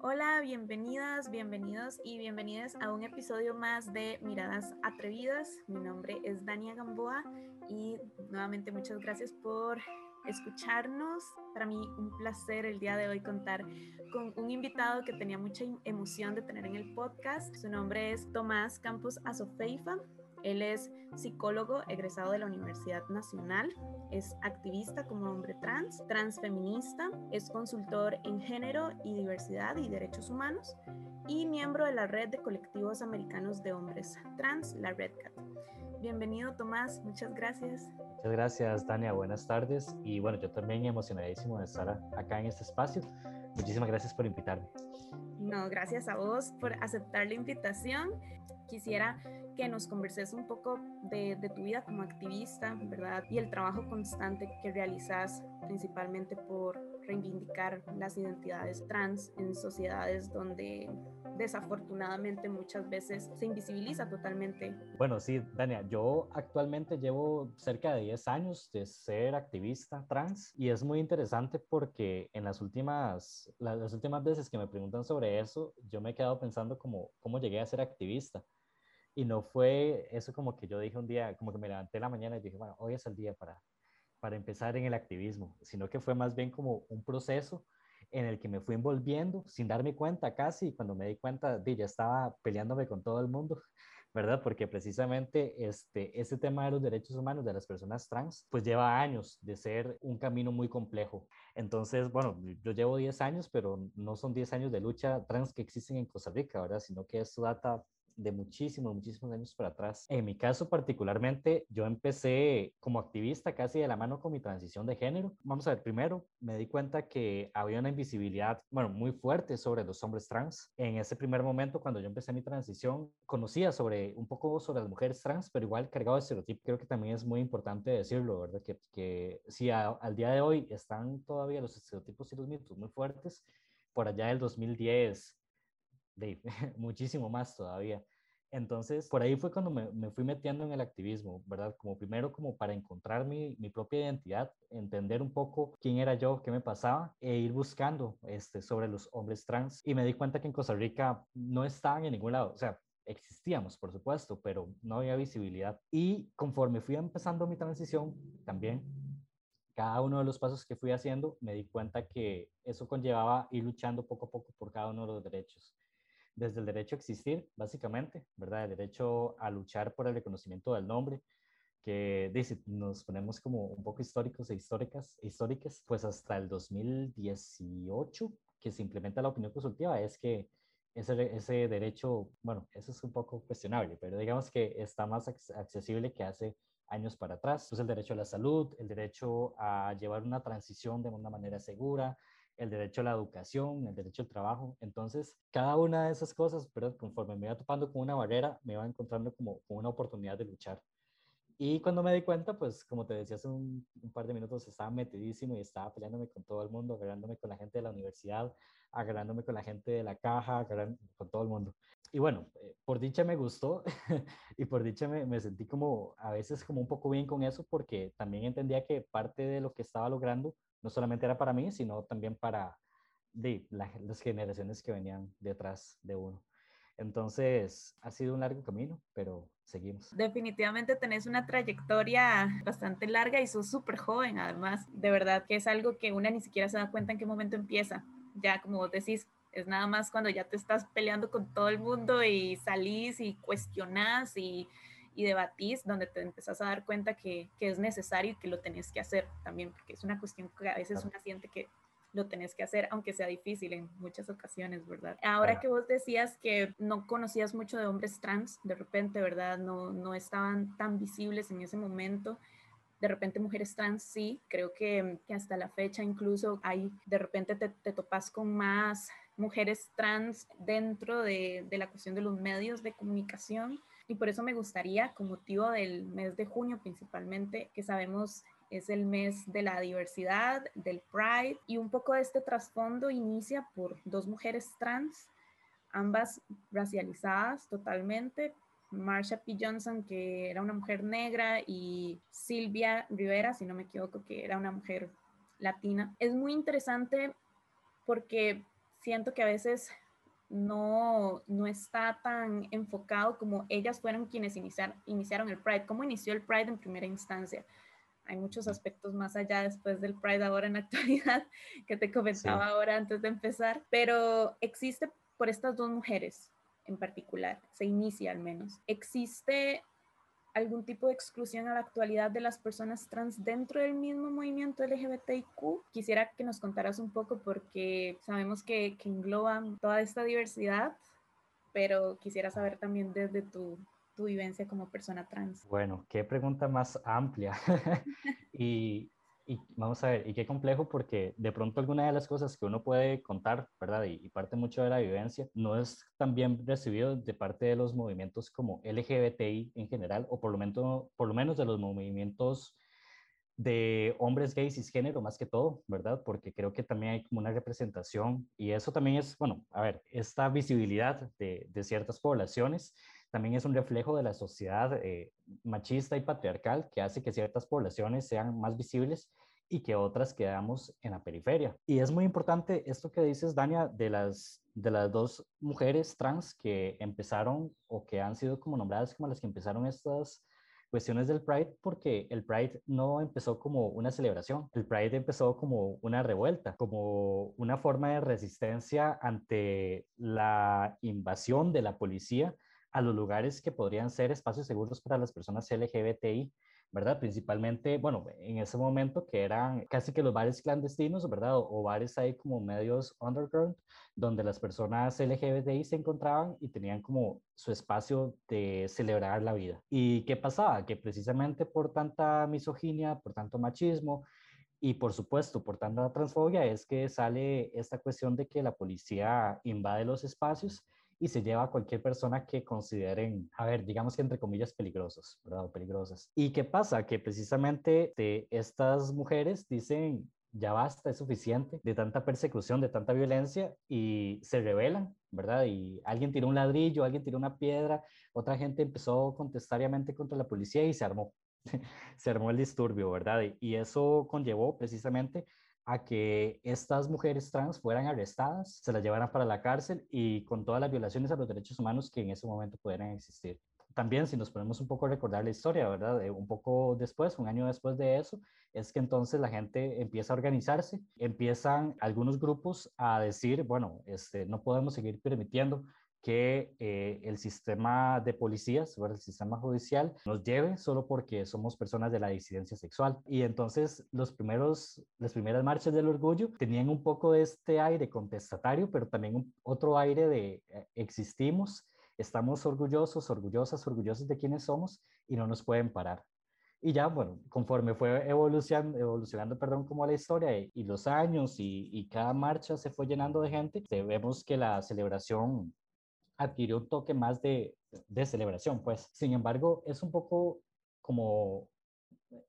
Hola, bienvenidas, bienvenidos y bienvenidas a un episodio más de Miradas Atrevidas. Mi nombre es Dania Gamboa y nuevamente muchas gracias por escucharnos. Para mí un placer el día de hoy contar con un invitado que tenía mucha emoción de tener en el podcast. Su nombre es Tomás Campos Azofeifa. Él es psicólogo egresado de la Universidad Nacional, es activista como hombre trans, transfeminista, es consultor en género y diversidad y derechos humanos y miembro de la red de colectivos americanos de hombres trans, la RedCat. Bienvenido Tomás, muchas gracias. Muchas gracias Tania, buenas tardes y bueno, yo también emocionadísimo de estar acá en este espacio. Muchísimas gracias por invitarme. No, gracias a vos por aceptar la invitación. Quisiera que nos converses un poco de, tu vida como activista, ¿verdad? Y el trabajo constante que realizas principalmente por reivindicar las identidades trans en sociedades donde desafortunadamente muchas veces se invisibiliza totalmente. Bueno, sí, Dania, yo actualmente llevo cerca de 10 años de ser activista trans y es muy interesante porque en las últimas, las, últimas veces que me preguntan sobre eso, yo me he quedado pensando como, cómo llegué a ser activista. Y no fue eso como que yo dije un día, como que me levanté la mañana y dije, bueno, hoy es el día para, para empezar en el activismo, sino que fue más bien como un proceso en el que me fui envolviendo sin darme cuenta casi, y cuando me di cuenta, ya estaba peleándome con todo el mundo, ¿verdad? Porque precisamente este, este tema de los derechos humanos de las personas trans, pues lleva años de ser un camino muy complejo. Entonces, bueno, yo llevo 10 años, pero no son 10 años de lucha trans que existen en Costa Rica, ¿verdad? Sino que esto data de muchísimos, muchísimos años para atrás. En mi caso particularmente, yo empecé como activista casi de la mano con mi transición de género. Vamos a ver, primero me di cuenta que había una invisibilidad, bueno, muy fuerte sobre los hombres trans. En ese primer momento, cuando yo empecé mi transición, conocía sobre un poco sobre las mujeres trans, pero igual cargado de estereotipos. Creo que también es muy importante decirlo, ¿verdad? Que, que si al día de hoy están todavía los estereotipos y los mitos muy fuertes, por allá del 2010 de, muchísimo más todavía. Entonces, por ahí fue cuando me, me, fui metiendo en el activismo, ¿verdad? Como primero, como para encontrar mi, mi, propia identidad, entender un poco quién era yo, qué me pasaba, e ir buscando este, sobre los hombres trans. Y me di cuenta que en Costa Rica no estaban en ningún lado, o sea, existíamos, por supuesto, pero no había visibilidad. Y conforme fui empezando mi transición, también cada uno de los pasos que fui haciendo, me di cuenta que eso conllevaba ir luchando poco a poco por cada uno de los derechos desde el derecho a existir, básicamente, ¿verdad? El derecho a luchar por el reconocimiento del nombre, que dice, nos ponemos como un poco históricos e históricas, históricas, pues hasta el 2018 que se implementa la opinión consultiva es que ese, ese derecho, bueno, eso es un poco cuestionable, pero digamos que está más accesible que hace años para atrás. Pues el derecho a la salud, el derecho a llevar una transición de una manera segura, el derecho a la educación, el derecho al trabajo. Entonces, cada una de esas cosas, pero conforme me iba topando con una barrera, me iba encontrando como, una oportunidad de luchar. Y cuando me di cuenta, pues como te decía hace un, par de minutos, estaba metidísimo y estaba peleándome con todo el mundo, agarrándome con la gente de la universidad, agarrándome con la gente de la caja, con todo el mundo. Y bueno, eh, por dicha me gustó y por dicha me, me, sentí como a veces como un poco bien con eso porque también entendía que parte de lo que estaba logrando no solamente era para mí, sino también para las generaciones que venían detrás de uno. Entonces, ha sido un largo camino, pero seguimos. Definitivamente tenés una trayectoria bastante larga y sos súper joven, además. De verdad que es algo que una ni siquiera se da cuenta en qué momento empieza. Ya, como vos decís, es nada más cuando ya te estás peleando con todo el mundo y salís y cuestionás y y debatís, donde te empezás a dar cuenta que, que, es necesario y que lo tenés que hacer también, porque es una cuestión que a veces una siente que lo tenés que hacer, aunque sea difícil en muchas ocasiones, ¿verdad? Ahora que vos decías que no conocías mucho de hombres trans, de repente, ¿verdad? No, no estaban tan visibles en ese momento. De repente mujeres trans sí, creo que, que hasta la fecha incluso hay, de repente te, te topas con más mujeres trans dentro de, de la cuestión de los medios de comunicación y por eso me gustaría, con motivo del mes de junio principalmente, que sabemos es el mes de la diversidad, del Pride, y un poco de este trasfondo inicia por dos mujeres trans, ambas racializadas totalmente. Marsha P. Johnson, que era una mujer negra, y Silvia Rivera, si no me equivoco, que era una mujer latina. Es muy interesante porque siento que a veces no, no está tan enfocado como ellas fueron quienes iniciaron el Pride. ¿Cómo inició el Pride en primera instancia? Hay muchos aspectos más allá después del Pride ahora en la actualidad que te comentaba ahora antes de empezar, pero existe por estas dos mujeres en particular, se inicia al menos. Existe algún tipo de exclusión a la actualidad de las personas trans dentro del mismo movimiento LGBTIQ. Quisiera que nos contaras un poco porque sabemos que, que engloban toda esta diversidad, pero quisiera saber también desde tu, tu vivencia como persona trans. Bueno, qué pregunta más amplia. y y vamos a ver, y qué complejo porque de pronto alguna de las cosas que uno puede contar, ¿verdad? Y, parte mucho de la vivencia, no es tan bien recibido de parte de los movimientos como LGBTI en general, o por lo menos, por lo menos de los movimientos de hombres gays y cisgénero más que todo, ¿verdad? Porque creo que también hay como una representación y eso también es, bueno, a ver, esta visibilidad de, de ciertas poblaciones también es un reflejo de la sociedad eh, machista y patriarcal que hace que ciertas poblaciones sean más visibles y que otras quedamos en la periferia. Y es muy importante esto que dices, Dania, de las, de las dos mujeres trans que empezaron o que han sido como nombradas como las que empezaron estas cuestiones del Pride, porque el Pride no empezó como una celebración, el Pride empezó como una revuelta, como una forma de resistencia ante la invasión de la policía a los lugares que podrían ser espacios seguros para las personas LGBTI, ¿verdad? Principalmente, bueno, en ese momento que eran casi que los bares clandestinos, ¿verdad? O, bares ahí como medios underground, donde las personas LGBTI se encontraban y tenían como su espacio de celebrar la vida. ¿Y qué pasaba? Que precisamente por tanta misoginia, por tanto machismo, y por supuesto, por tanta transfobia, es que sale esta cuestión de que la policía invade los espacios y se lleva a cualquier persona que consideren, a ver, digamos que entre comillas peligrosos, ¿verdad? O peligrosas. ¿Y qué pasa? Que precisamente estas mujeres dicen, ya basta, es suficiente de tanta persecución, de tanta violencia y se rebelan, ¿verdad? Y alguien tiró un ladrillo, alguien tiró una piedra, otra gente empezó contestariamente contra la policía y se armó, se armó el disturbio, ¿verdad? Y eso conllevó precisamente a que estas mujeres trans fueran arrestadas, se las llevaran para la cárcel y con todas las violaciones a los derechos humanos que en ese momento pudieran existir. También, si nos ponemos un poco a recordar la historia, ¿verdad? un poco después, un año después de eso, es que entonces la gente empieza a organizarse, empiezan algunos grupos a decir, bueno, este, no podemos seguir permitiendo que eh, el sistema de policías, o el sistema judicial, nos lleve solo porque somos personas de la disidencia sexual. Y entonces los primeros, las primeras marchas del orgullo tenían un poco de este aire contestatario, pero también otro aire de eh, existimos, estamos orgullosos, orgullosas, orgullosos de quienes somos y no nos pueden parar. Y ya, bueno, conforme fue evolucionando, evolucionando perdón, como la historia y, los años y, y, cada marcha se fue llenando de gente, vemos que la celebración adquirió un toque más de, de celebración, pues. Sin embargo, es un poco como, eh,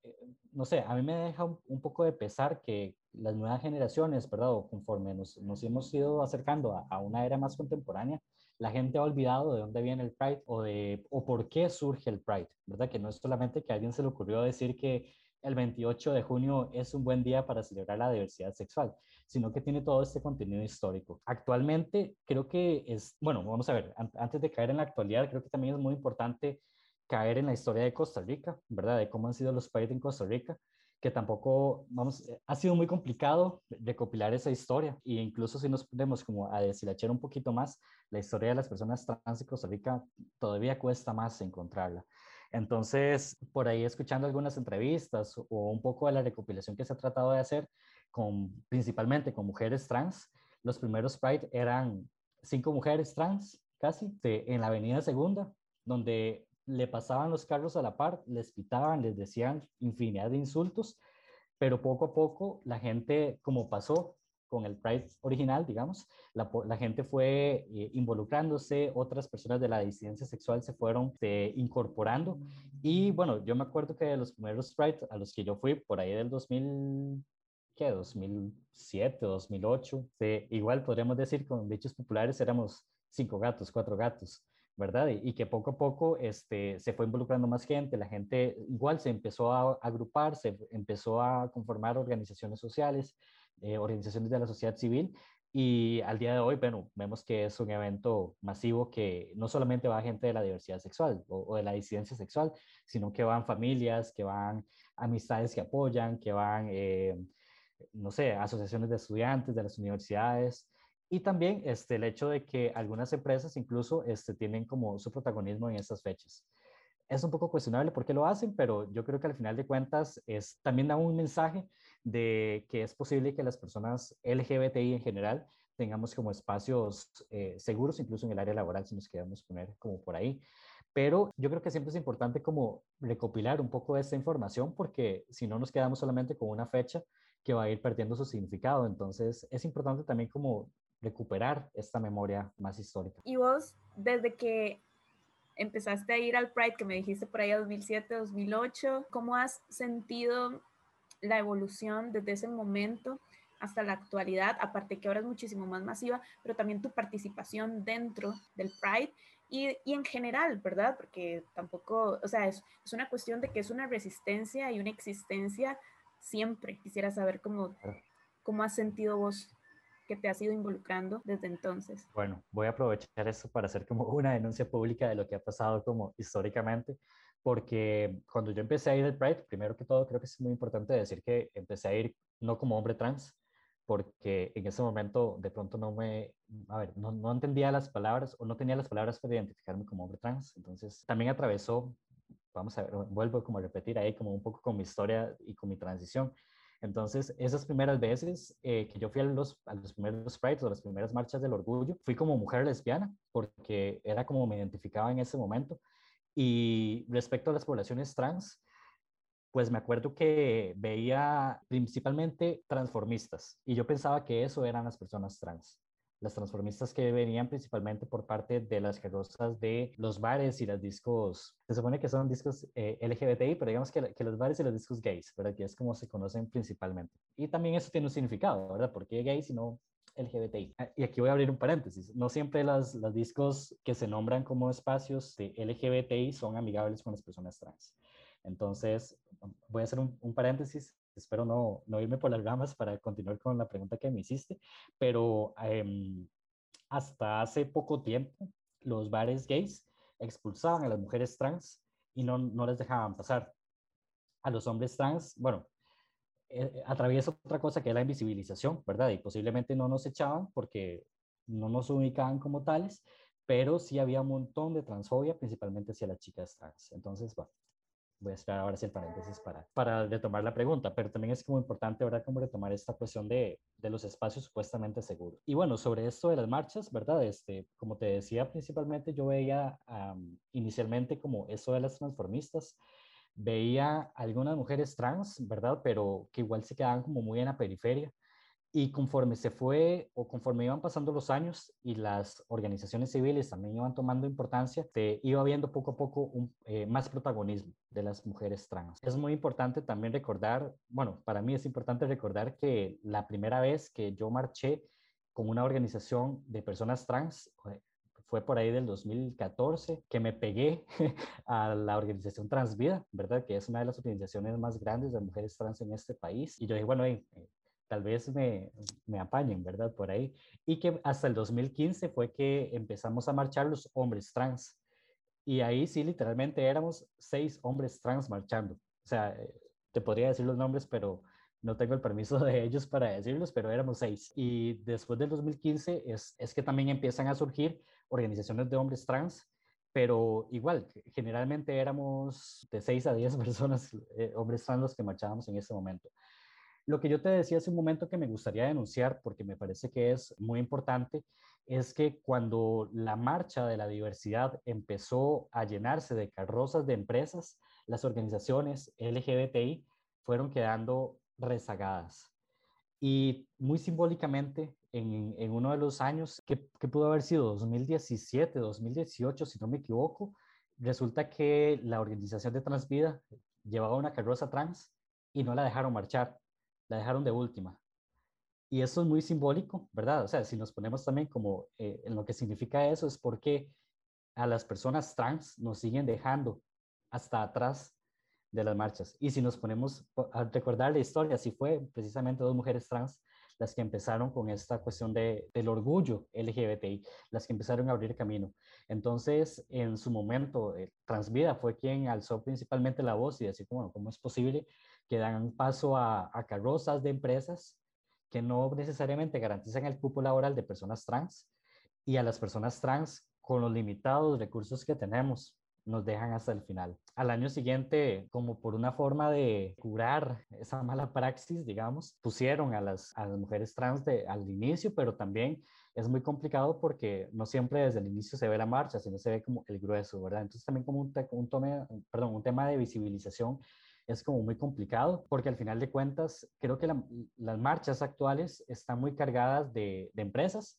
no sé, a mí me deja un, poco de pesar que las nuevas generaciones, ¿verdad? O conforme nos, nos hemos ido acercando a, a, una era más contemporánea, la gente ha olvidado de dónde viene el Pride o, de, o por qué surge el Pride, ¿verdad? Que no es solamente que a alguien se le ocurrió decir que el 28 de junio es un buen día para celebrar la diversidad sexual, sino que tiene todo este contenido histórico. Actualmente creo que es, bueno, vamos a ver, antes de caer en la actualidad, creo que también es muy importante caer en la historia de Costa Rica, ¿verdad? De cómo han sido los países en Costa Rica, que tampoco, vamos, eh, ha sido muy complicado recopilar esa historia e incluso si nos ponemos como a deshilachar un poquito más, la historia de las personas trans en Costa Rica todavía cuesta más encontrarla. Entonces, por ahí escuchando algunas entrevistas o un poco de la recopilación que se ha tratado de hacer, con, principalmente con mujeres trans, los primeros Pride eran cinco mujeres trans, casi, en la Avenida Segunda, donde le pasaban los carros a la par, les pitaban, les decían infinidad de insultos, pero poco a poco la gente, como pasó con el Pride original, digamos, la, gente fue eh, involucrándose, otras personas de la disidencia sexual se fueron eh, incorporando. Y bueno, yo me acuerdo que de los primeros Pride a los que yo fui, por ahí del 2000, ¿qué? 2007, 2008, igual podríamos decir con dichos populares éramos cinco gatos, cuatro gatos. ¿verdad? Y, que poco a poco este, se fue involucrando más gente, la gente igual se empezó a agrupar, se empezó a conformar organizaciones sociales, eh, organizaciones de la sociedad civil Y al día de hoy, bueno, vemos que es un evento masivo que no solamente va gente de la diversidad sexual o, de la disidencia sexual, sino que van familias, que van amistades que apoyan, que van, eh, no sé, asociaciones de estudiantes de las universidades. Y también este, el hecho de que algunas empresas incluso este, tienen como su protagonismo en estas fechas. Es un poco cuestionable por qué lo hacen, pero yo creo que al final de cuentas es, también da un mensaje de que es posible que las personas LGBTI en general tengamos como espacios eh, seguros, incluso en el área laboral, si nos queremos poner como por ahí. Pero yo creo que siempre es importante como recopilar un poco de esta información porque si no nos quedamos solamente con una fecha que va a ir perdiendo su significado. Entonces es importante también como recuperar esta memoria más histórica. Y vos, desde que empezaste a ir al Pride, que me dijiste por ahí 2007, 2008, ¿cómo has sentido la evolución desde ese momento hasta la actualidad, aparte que ahora es muchísimo más masiva, pero también tu participación dentro del Pride y, y en general, ¿verdad? Porque tampoco, o sea, es, es, una cuestión de que es una resistencia y una existencia siempre. Quisiera saber cómo, cómo has sentido vos que te has ido involucrando desde entonces. Bueno, voy a aprovechar eso para hacer como una denuncia pública de lo que ha pasado como históricamente porque cuando yo empecé a ir al Pride, primero que todo, creo que es muy importante decir que empecé a ir no como hombre trans, porque en ese momento de pronto no me, a ver, no, no entendía las palabras o no tenía las palabras para identificarme como hombre trans. Entonces también atravesó, vamos a ver, vuelvo como a repetir ahí como un poco con mi historia y con mi transición. Entonces, esas primeras veces eh, que yo fui a los, a los primeros Prides o las primeras marchas del orgullo, fui como mujer lesbiana, porque era como me identificaba en ese momento. Y respecto a las poblaciones trans, pues me acuerdo que veía principalmente transformistas y yo pensaba que eso eran las personas trans. Las transformistas que venían principalmente por parte de las carrozas de los bares y los discos, se supone que son discos eh, LGBTI, pero digamos que, que, los bares y los discos gays, ¿verdad? Que es como se conocen principalmente. Y también eso tiene un significado, ¿verdad? ¿Por qué gays y no LGBTI. Ah, y aquí voy a abrir un paréntesis. No siempre las, los discos que se nombran como espacios de LGBTI son amigables con las personas trans. Entonces, voy a hacer un, paréntesis. Espero no, no, irme por las ramas para continuar con la pregunta que me hiciste, pero em, hasta hace poco tiempo los bares gays expulsaban a las mujeres trans y no, no les dejaban pasar. A los hombres trans, bueno, eh, atraviesa otra cosa que es la invisibilización, ¿verdad? Y posiblemente no nos echaban porque no nos ubicaban como tales, pero sí había un montón de transfobia, principalmente hacia las chicas trans. Entonces, bueno, voy a esperar ahora el paréntesis para, para retomar la pregunta, pero también es como importante, ¿verdad? Como retomar esta cuestión de, de los espacios supuestamente seguros. Y bueno, sobre esto de las marchas, ¿verdad? Este, como te decía, principalmente yo veía inicialmente como eso de las transformistas, veía algunas mujeres trans, ¿verdad? Pero que igual se quedaban como muy en la periferia. Y conforme se fue o conforme iban pasando los años y las organizaciones civiles también iban tomando importancia, se iba viendo poco a poco un, eh, más protagonismo de las mujeres trans. Es muy importante también recordar, bueno, para mí es importante recordar que la primera vez que yo marché con una organización de personas trans fue por ahí del 2014 que me pegué a la organización Transvida, ¿verdad? Que es una de las organizaciones más grandes de mujeres trans en este país. Y yo dije, bueno, eh, tal vez me, me apañen, ¿verdad? Por ahí. Y que hasta el 2015 fue que empezamos a marchar los hombres trans. Y ahí sí, literalmente éramos seis hombres trans marchando. O sea, eh, te podría decir los nombres, pero no tengo el permiso de ellos para decirlos, pero éramos seis. Y después del 2015 es, es que también empiezan a surgir organizaciones de hombres trans, pero igual, generalmente éramos de 6 a 10 personas, eh, hombres trans, los que marchábamos en ese momento. Lo que yo te decía hace un momento que me gustaría denunciar, porque me parece que es muy importante, es que cuando la marcha de la diversidad empezó a llenarse de carrozas de empresas, las organizaciones LGBTI fueron quedando rezagadas. Y muy simbólicamente, en, en uno de los años, que, que, pudo haber sido 2017, 2018, si no me equivoco, resulta que la organización de Transvida llevaba una carroza trans y no la dejaron marchar, la dejaron de última. Y eso es muy simbólico, ¿verdad? O sea, si nos ponemos también como eh, en lo que significa eso, es porque a las personas trans nos siguen dejando hasta atrás de las marchas. Y si nos ponemos a recordar la historia, si fue precisamente dos mujeres trans las que empezaron con esta cuestión de, del orgullo LGBTI, las que empezaron a abrir camino. Entonces, en su momento, eh, Transvida fue quien alzó principalmente la voz y decir, bueno, ¿cómo es posible que dan paso a, carrozas de empresas que no necesariamente garantizan el cupo laboral de personas trans y a las personas trans con los limitados recursos que tenemos nos dejan hasta el final. Al año siguiente, como por una forma de curar esa mala praxis, digamos, pusieron a las, a las mujeres trans de, al inicio, pero también es muy complicado porque no siempre desde el inicio se ve la marcha, sino se ve como el grueso, ¿verdad? Entonces también como un, un, tome, perdón, un tema de visibilización es como muy complicado porque al final de cuentas creo que las marchas actuales están muy cargadas de, de empresas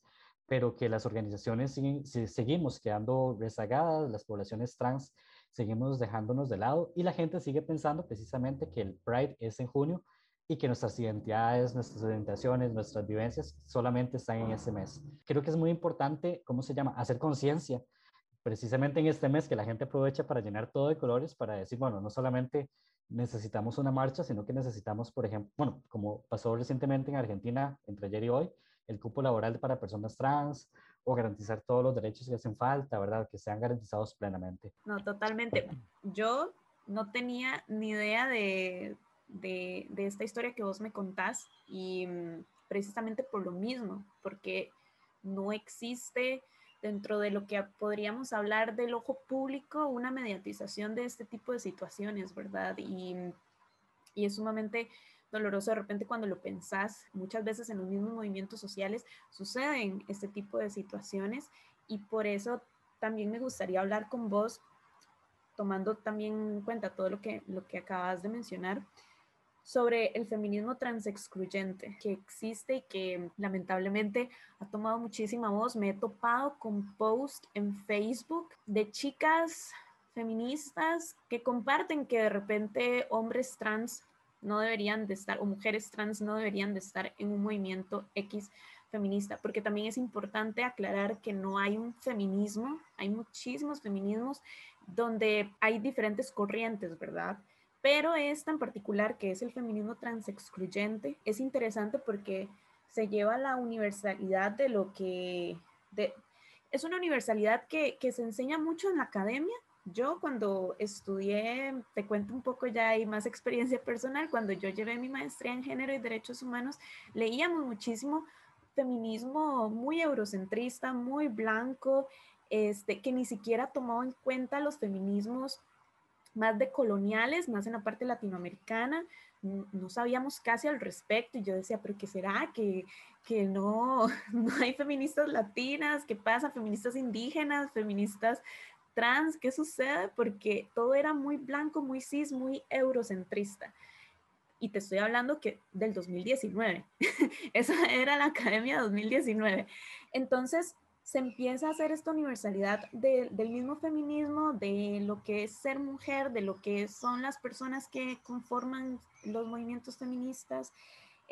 pero que las organizaciones siguen, seguimos quedando rezagadas, las poblaciones trans seguimos dejándonos de lado y la gente sigue pensando precisamente que el Pride es en junio y que nuestras identidades, nuestras orientaciones, nuestras vivencias solamente están en ese mes. Creo que es muy importante, ¿cómo se llama?, hacer conciencia precisamente en este mes que la gente aprovecha para llenar todo de colores, para decir, bueno, no solamente necesitamos una marcha, sino que necesitamos, por ejemplo, bueno, como pasó recientemente en Argentina entre ayer y hoy, el cupo laboral para personas trans o garantizar todos los derechos que hacen falta, ¿verdad? Que sean garantizados plenamente. No, totalmente. Yo no tenía ni idea de, de, de esta historia que vos me contás y mm, precisamente por lo mismo, porque no existe dentro de lo que podríamos hablar del ojo público una mediatización de este tipo de situaciones, ¿verdad? Y, y es sumamente doloroso de repente cuando lo pensás. Muchas veces en los mismos movimientos sociales suceden este tipo de situaciones y por eso también me gustaría hablar con vos, tomando también en cuenta todo lo que, lo que acabas de mencionar, sobre el feminismo transexcluyente que existe y que lamentablemente ha tomado muchísima voz. Me he topado con posts en Facebook de chicas feministas que comparten que de repente hombres trans no deberían de estar, o mujeres trans no deberían de estar en un movimiento X feminista, porque también es importante aclarar que no hay un feminismo, hay muchísimos feminismos donde hay diferentes corrientes, ¿verdad? Pero esta en particular, que es el feminismo transexcluyente, es interesante porque se lleva la universalidad de lo que... Es una universalidad que, se enseña mucho en la academia, yo cuando estudié, te cuento un poco ya hay más experiencia personal, cuando yo llevé mi maestría en género y derechos humanos, leíamos muchísimo feminismo muy eurocentrista, muy blanco, este, que ni siquiera tomó en cuenta los feminismos más decoloniales, más en la parte latinoamericana, no sabíamos casi al respecto y yo decía, pero ¿qué será? Que, que no, no hay feministas latinas, ¿qué pasa? Feministas indígenas, feministas trans, ¿qué sucede? Porque todo era muy blanco, muy cis, muy eurocentrista. Y te estoy hablando que del 2019. Esa era la Academia 2019. Entonces se empieza a hacer esta universalidad del mismo feminismo, de lo que es ser mujer, de lo que son las personas que conforman los movimientos feministas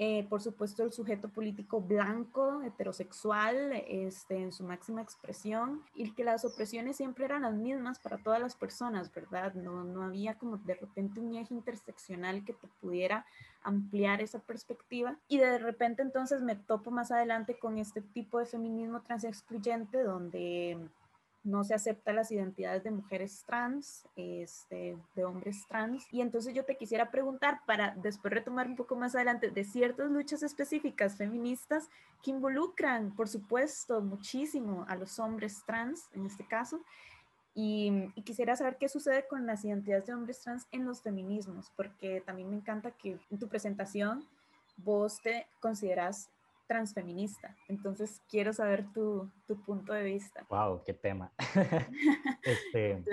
eh, por supuesto, el sujeto político blanco, heterosexual, este, en su máxima expresión, y que las opresiones siempre eran las mismas para todas las personas, ¿verdad? No, no había como de repente un eje interseccional que te pudiera ampliar esa perspectiva. Y de repente entonces me topo más adelante con este tipo de feminismo transexcluyente donde no se aceptan las identidades de mujeres trans, este, de hombres trans. Y entonces yo te quisiera preguntar, para después retomar un poco más adelante, de ciertas luchas específicas feministas que involucran, por supuesto, muchísimo a los hombres trans, en este caso. Y, y, quisiera saber qué sucede con las identidades de hombres trans en los feminismos, porque también me encanta que en tu presentación vos te consideras transfeminista. Entonces, quiero saber tu, tu punto de vista. ¡Wow! ¡Qué tema! este,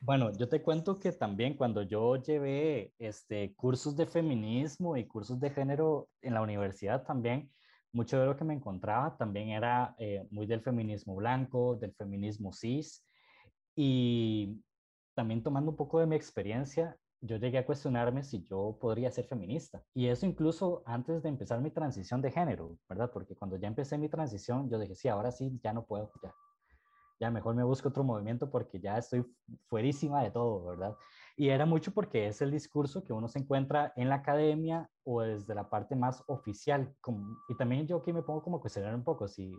bueno, yo te cuento que también cuando yo llevé este, cursos de feminismo y cursos de género en la universidad también, mucho de lo que me encontraba también era eh, muy del feminismo blanco, del feminismo cis, y también tomando un poco de mi experiencia, yo llegué a cuestionarme si yo podría ser feminista. Y eso incluso antes de empezar mi transición de género, ¿verdad? Porque cuando ya empecé mi transición, yo dije, sí, ahora sí, ya no puedo, ya. ya mejor me busco otro movimiento porque ya estoy fuerísima de todo, ¿verdad? Y era mucho porque es el discurso que uno se encuentra en la academia o desde la parte más oficial. Como, y también yo aquí me pongo como a cuestionar un poco si,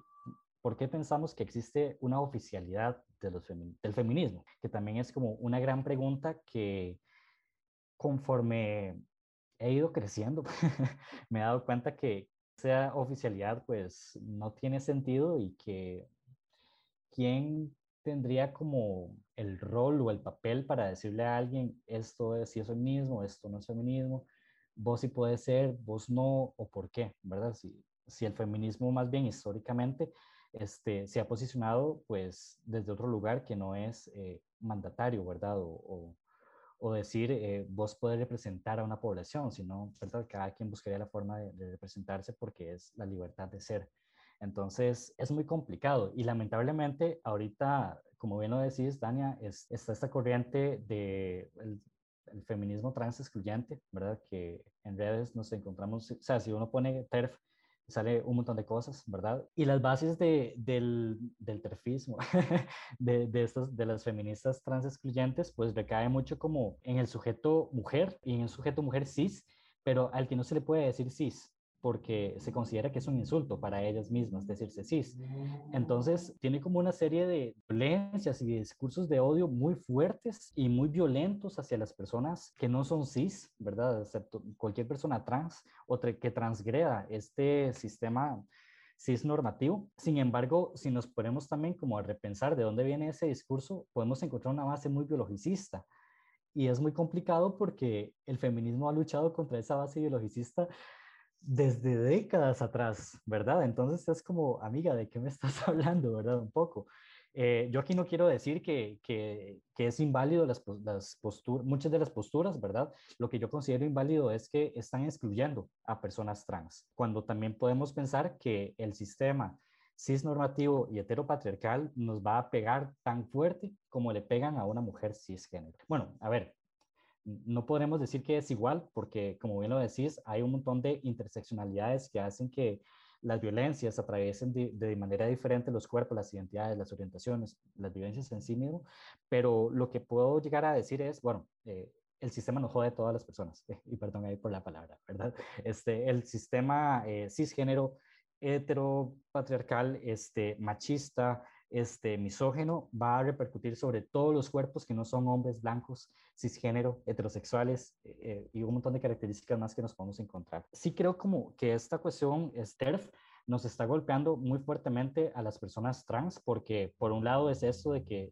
¿por qué pensamos que existe una oficialidad de los del feminismo? Que también es como una gran pregunta que conforme he ido creciendo, me he dado cuenta que esa oficialidad pues no tiene sentido y que quién tendría como el rol o el papel para decirle a alguien esto es si es feminismo, esto no es feminismo, vos sí puede ser, vos no, o por qué, ¿verdad? Si, si el feminismo más bien históricamente este, se ha posicionado pues desde otro lugar que no es eh, mandatario, ¿verdad? Decir eh, vos podés representar a una población, sino, ¿verdad? Cada quien buscaría la forma de, de representarse porque es la libertad de ser. Entonces, es muy complicado y lamentablemente ahorita, como bien lo decís, Dania, es, está esta corriente de el, feminismo trans excluyente, ¿verdad? Que en redes nos encontramos, o sea, si uno pone TERF, sale un montón de cosas, ¿verdad? Y las bases de, del, del terfismo, de, de, estos, de las feministas trans excluyentes, pues recae mucho como en el sujeto mujer y en el sujeto mujer cis, pero al que no se le puede decir cis, porque se considera que es un insulto para ellas mismas decirse cis. Entonces, tiene como una serie de violencias y discursos de odio muy fuertes y muy violentos hacia las personas que no son cis, ¿verdad? Excepto cualquier persona trans o que transgreda este sistema cis normativo. Sin embargo, si nos ponemos también como a repensar de dónde viene ese discurso, podemos encontrar una base muy biologicista. Y es muy complicado porque el feminismo ha luchado contra esa base biologicista desde décadas atrás, ¿verdad? Entonces es como, amiga, ¿de qué me estás hablando, verdad? Un poco. Eh, yo aquí no quiero decir que, que, es inválido las, las posturas, muchas de las posturas, ¿verdad? Lo que yo considero inválido es que están excluyendo a personas trans, cuando también podemos pensar que el sistema cisnormativo y heteropatriarcal nos va a pegar tan fuerte como le pegan a una mujer cisgénero. Bueno, a ver, no podremos decir que es igual porque, como bien lo decís, hay un montón de interseccionalidades que hacen que las violencias atraviesen de, manera diferente los cuerpos, las identidades, las orientaciones, las vivencias en sí mismo, pero lo que puedo llegar a decir es, bueno, eh, el sistema no jode a todas las personas, y perdón ahí por la palabra, ¿verdad? Este, el sistema eh, cisgénero, heteropatriarcal, este, machista, este, misógeno va a repercutir sobre todos los cuerpos que no son hombres blancos, cisgénero, heterosexuales eh, eh, y un montón de características más que nos podemos encontrar. Sí creo como que esta cuestión, STERF, nos está golpeando muy fuertemente a las personas trans porque por un lado es eso de que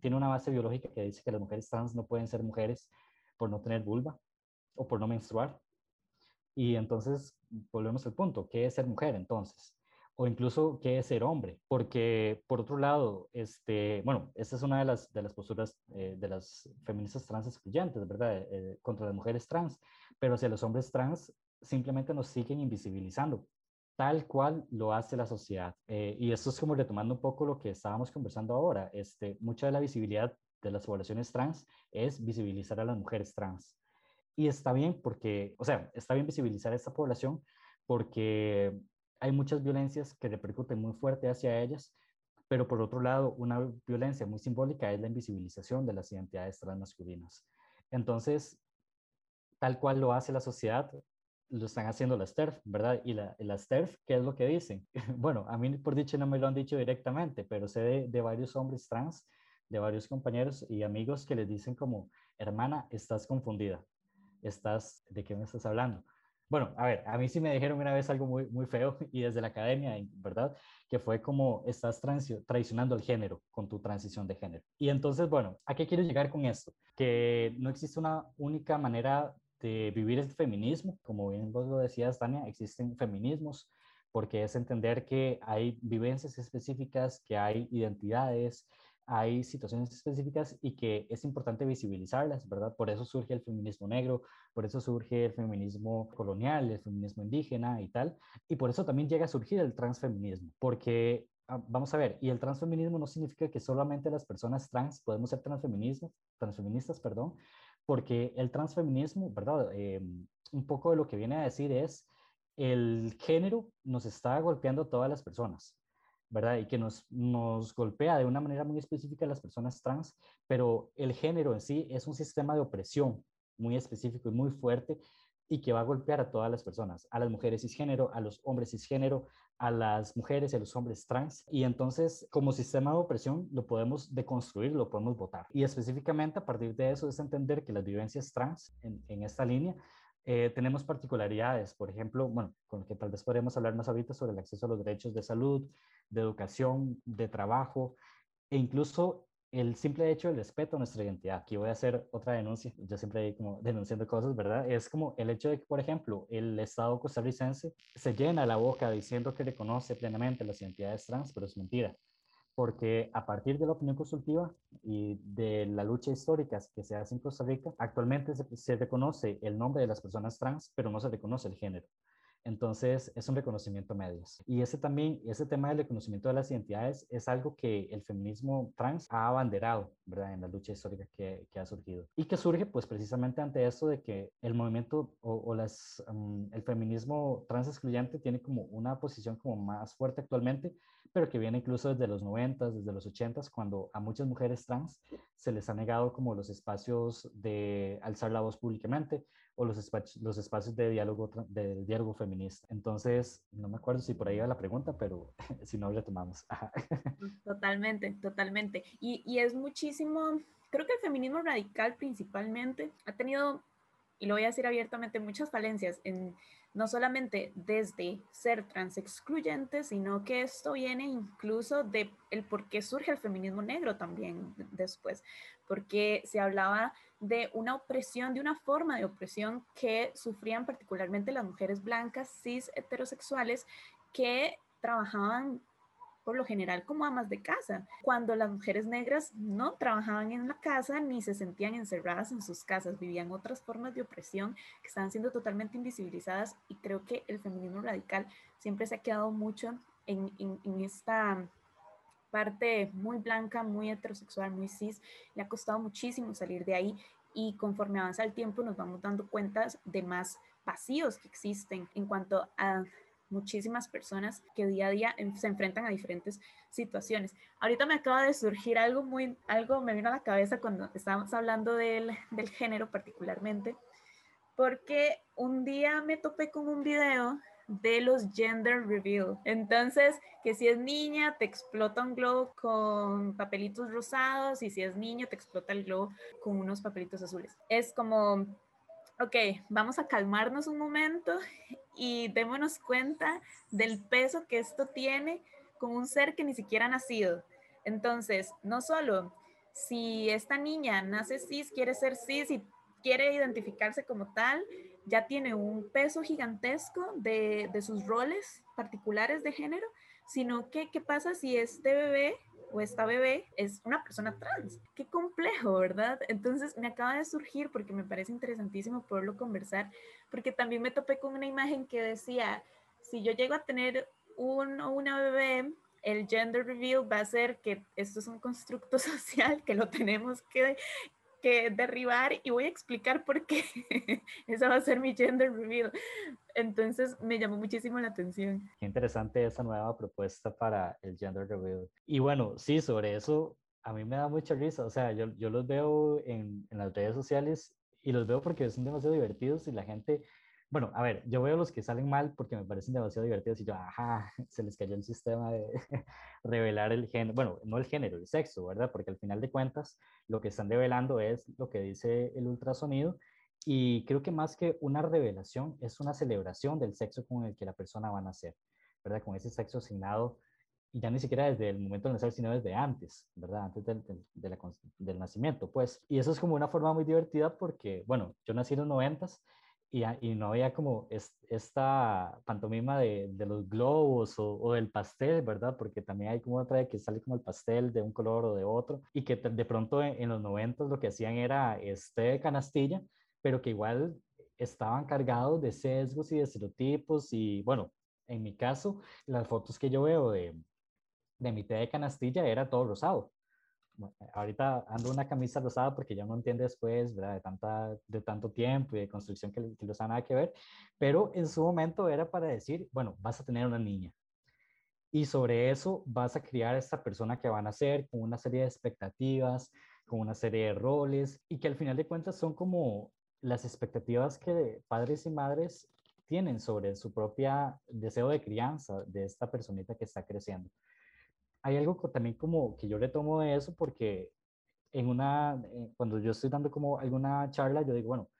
tiene una base biológica que dice que las mujeres trans no pueden ser mujeres por no tener vulva o por no menstruar. Y entonces volvemos al punto, ¿qué es ser mujer entonces? O incluso qué es ser hombre, porque por otro lado, este, bueno, esta es una de las, de las posturas eh, de las feministas trans excluyentes, ¿verdad? Eh, eh, contra las mujeres trans, pero hacia los hombres trans simplemente nos siguen invisibilizando, tal cual lo hace la sociedad. y esto es como retomando un poco lo que estábamos conversando ahora, este, mucha de la visibilidad de las poblaciones trans es visibilizar a las mujeres trans. Y está bien porque, o sea, está bien visibilizar a esta población porque hay muchas violencias que repercuten muy fuerte hacia ellas, pero por otro lado, una violencia muy simbólica es la invisibilización de las identidades transmasculinas. Entonces, tal cual lo hace la sociedad, lo están haciendo las TERF, ¿verdad? Y, la, las TERF, ¿qué es lo que dicen? bueno, a mí por dicho no me lo han dicho directamente, pero sé de, de varios hombres trans, de varios compañeros y amigos que les dicen como, hermana, estás confundida, estás, ¿de qué me estás hablando? Bueno, a ver, a mí sí me dijeron una vez algo muy, muy feo y desde la academia, ¿verdad? Que fue como estás traicionando el género con tu transición de género. Y entonces, bueno, ¿a qué quiero llegar con esto? Que no existe una única manera de vivir el feminismo. Como bien vos lo decías, Tania, existen feminismos porque es entender que hay vivencias específicas, que hay identidades, hay situaciones específicas y que es importante visibilizarlas, ¿verdad? Por eso surge el feminismo negro, por eso surge el feminismo colonial, el feminismo indígena y tal, y por eso también llega a surgir el transfeminismo, porque ah, vamos a ver, y el transfeminismo no significa que solamente las personas trans podemos ser transfeministas, transfeministas, perdón, porque el transfeminismo, ¿verdad? Eh, un poco de lo que viene a decir es, el género nos está golpeando a todas las personas ¿verdad? Y que nos, nos golpea de una manera muy específica a las personas trans, pero el género en sí es un sistema de opresión muy específico y muy fuerte y que va a golpear a todas las personas, a las mujeres cisgénero, a los hombres cisgénero, a las mujeres y a los hombres trans. Y entonces, como sistema de opresión, lo podemos deconstruir, lo podemos votar. Y específicamente a partir de eso es entender que las vivencias trans en, en esta línea eh, tenemos particularidades, por ejemplo, bueno, con que tal vez podremos hablar más ahorita sobre el acceso a los derechos de salud, de educación, de trabajo e incluso el simple hecho del respeto a nuestra identidad. Aquí voy a hacer otra denuncia, yo siempre como denunciando cosas, ¿verdad? Es como el hecho de que, por ejemplo, el Estado costarricense se llena la boca diciendo que reconoce plenamente las identidades trans, pero es mentira porque a partir de la opinión consultiva y de la lucha histórica que se hace en Costa Rica, actualmente se, se, reconoce el nombre de las personas trans, pero no se reconoce el género. Entonces, es un reconocimiento a medias. Y ese también, ese tema del reconocimiento de las identidades es algo que el feminismo trans ha abanderado, ¿verdad? En la lucha histórica que, que ha surgido. Y que surge, pues, precisamente ante esto de que el movimiento o, o las, um, el feminismo trans excluyente tiene como una posición como más fuerte actualmente, pero que viene incluso desde los 90, desde los 80, cuando a muchas mujeres trans se les ha negado como los espacios de alzar la voz públicamente o los, espacios, los espacios de diálogo, de diálogo feminista. Entonces, no me acuerdo si por ahí va la pregunta, pero si no, retomamos. Totalmente, totalmente. Y, y es muchísimo, creo que el feminismo radical principalmente ha tenido, y lo voy a decir abiertamente, muchas falencias en no solamente desde ser trans excluyente, sino que esto viene incluso de el por qué surge el feminismo negro también después, porque se hablaba de una opresión, de una forma de opresión que sufrían particularmente las mujeres blancas, cis, heterosexuales, que trabajaban por lo general como amas de casa, cuando las mujeres negras no trabajaban en la casa ni se sentían encerradas en sus casas, vivían otras formas de opresión que estaban siendo totalmente invisibilizadas y creo que el feminismo radical siempre se ha quedado mucho en, en, esta parte muy blanca, muy heterosexual, muy cis, le ha costado muchísimo salir de ahí y conforme avanza el tiempo nos vamos dando cuenta de más vacíos que existen en cuanto a muchísimas personas que día a día se enfrentan a diferentes situaciones. Ahorita me acaba de surgir algo muy, algo me vino a la cabeza cuando estábamos hablando del, del género particularmente, porque un día me topé con un video de los gender reveal. Entonces, que si es niña, te explota un globo con papelitos rosados y si es niño, te explota el globo con unos papelitos azules. Es como ok, vamos a calmarnos un momento y démonos cuenta del peso que esto tiene con un ser que ni siquiera ha nacido. Entonces, no solo si esta niña nace cis, quiere ser cis y quiere identificarse como tal, ya tiene un peso gigantesco de, de sus roles particulares de género, sino que qué pasa si este bebé o esta bebé es una persona trans. Qué complejo, ¿verdad? Entonces me acaba de surgir porque me parece interesantísimo poderlo conversar, porque también me topé con una imagen que decía, si yo llego a tener un o una bebé, el gender reveal va a ser que esto es un constructo social que lo tenemos que, que derribar y voy a explicar por qué. Esa va a ser mi gender reveal. Entonces me llamó muchísimo la atención. Qué interesante esa nueva propuesta para el gender reveal. Y bueno, sí, sobre eso a mí me da mucha risa. O sea, yo, yo los veo en, en las redes sociales y los veo porque son demasiado divertidos y la gente bueno, a ver, yo veo los que salen mal porque me parecen demasiado divertidos y yo, ajá, se les cayó el sistema de revelar el género, bueno, no el género, el sexo, ¿verdad? Porque al final de cuentas lo que están revelando es lo que dice el ultrasonido y creo que más que una revelación es una celebración del sexo con el que la persona va a nacer, ¿verdad? Con ese sexo asignado y ya ni siquiera desde el momento de nacer, sino desde antes, ¿verdad? Antes del, del, del, nacimiento, pues. Y eso es como una forma muy divertida porque, bueno, yo nací en los noventas y, y, no había como es, esta pantomima de, de los globos o, o, del pastel, ¿verdad? Porque también hay como otra que sale como el pastel de un color o de otro y que de pronto en, en los 90 lo que hacían era este canastilla, pero que igual estaban cargados de sesgos y de estereotipos y bueno, en mi caso, las fotos que yo veo de, de mi té de canastilla era todo rosado ahorita ando una camisa rosada porque ya no entiende después, ¿verdad? De, tanta, de tanto tiempo y de construcción que, que los nada que ver, pero en su momento era para decir, bueno, vas a tener una niña. y sobre eso vas a criar a esta persona que van a ser con una serie de expectativas, con una serie de roles y que al final de cuentas son como las expectativas que padres y madres tienen sobre su propia deseo de crianza de esta personita que está creciendo. Hay algo también como que yo le tomo de eso porque en una, eh, cuando yo estoy dando como alguna charla, yo digo, bueno,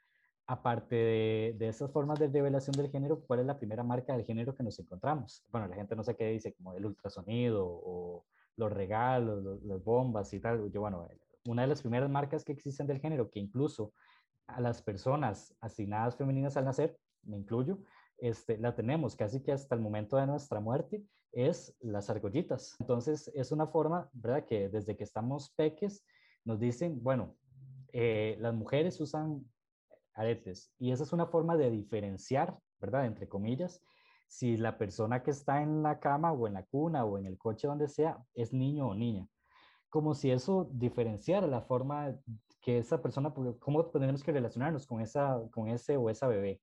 aparte de, de esas formas de revelación del género, ¿cuál es la primera marca del género que nos encontramos? Bueno, la gente no sé qué dice, como el ultrasonido o los regalos, las bombas y tal. Yo, bueno, una de las primeras marcas que existen del género, que incluso a las personas asignadas femeninas al nacer, me incluyo, este, la tenemos casi que hasta el momento de nuestra muerte, es las argollitas. Entonces, es una forma, ¿verdad? Que desde que estamos peques nos dicen, bueno, eh, las mujeres usan aretes y esa es una forma de diferenciar, ¿verdad? Entre comillas, si la persona que está en la cama o en la cuna o en el coche donde sea es niño o niña. Como si eso diferenciara la forma que esa persona, cómo tenemos que relacionarnos con, esa, con ese o esa bebé.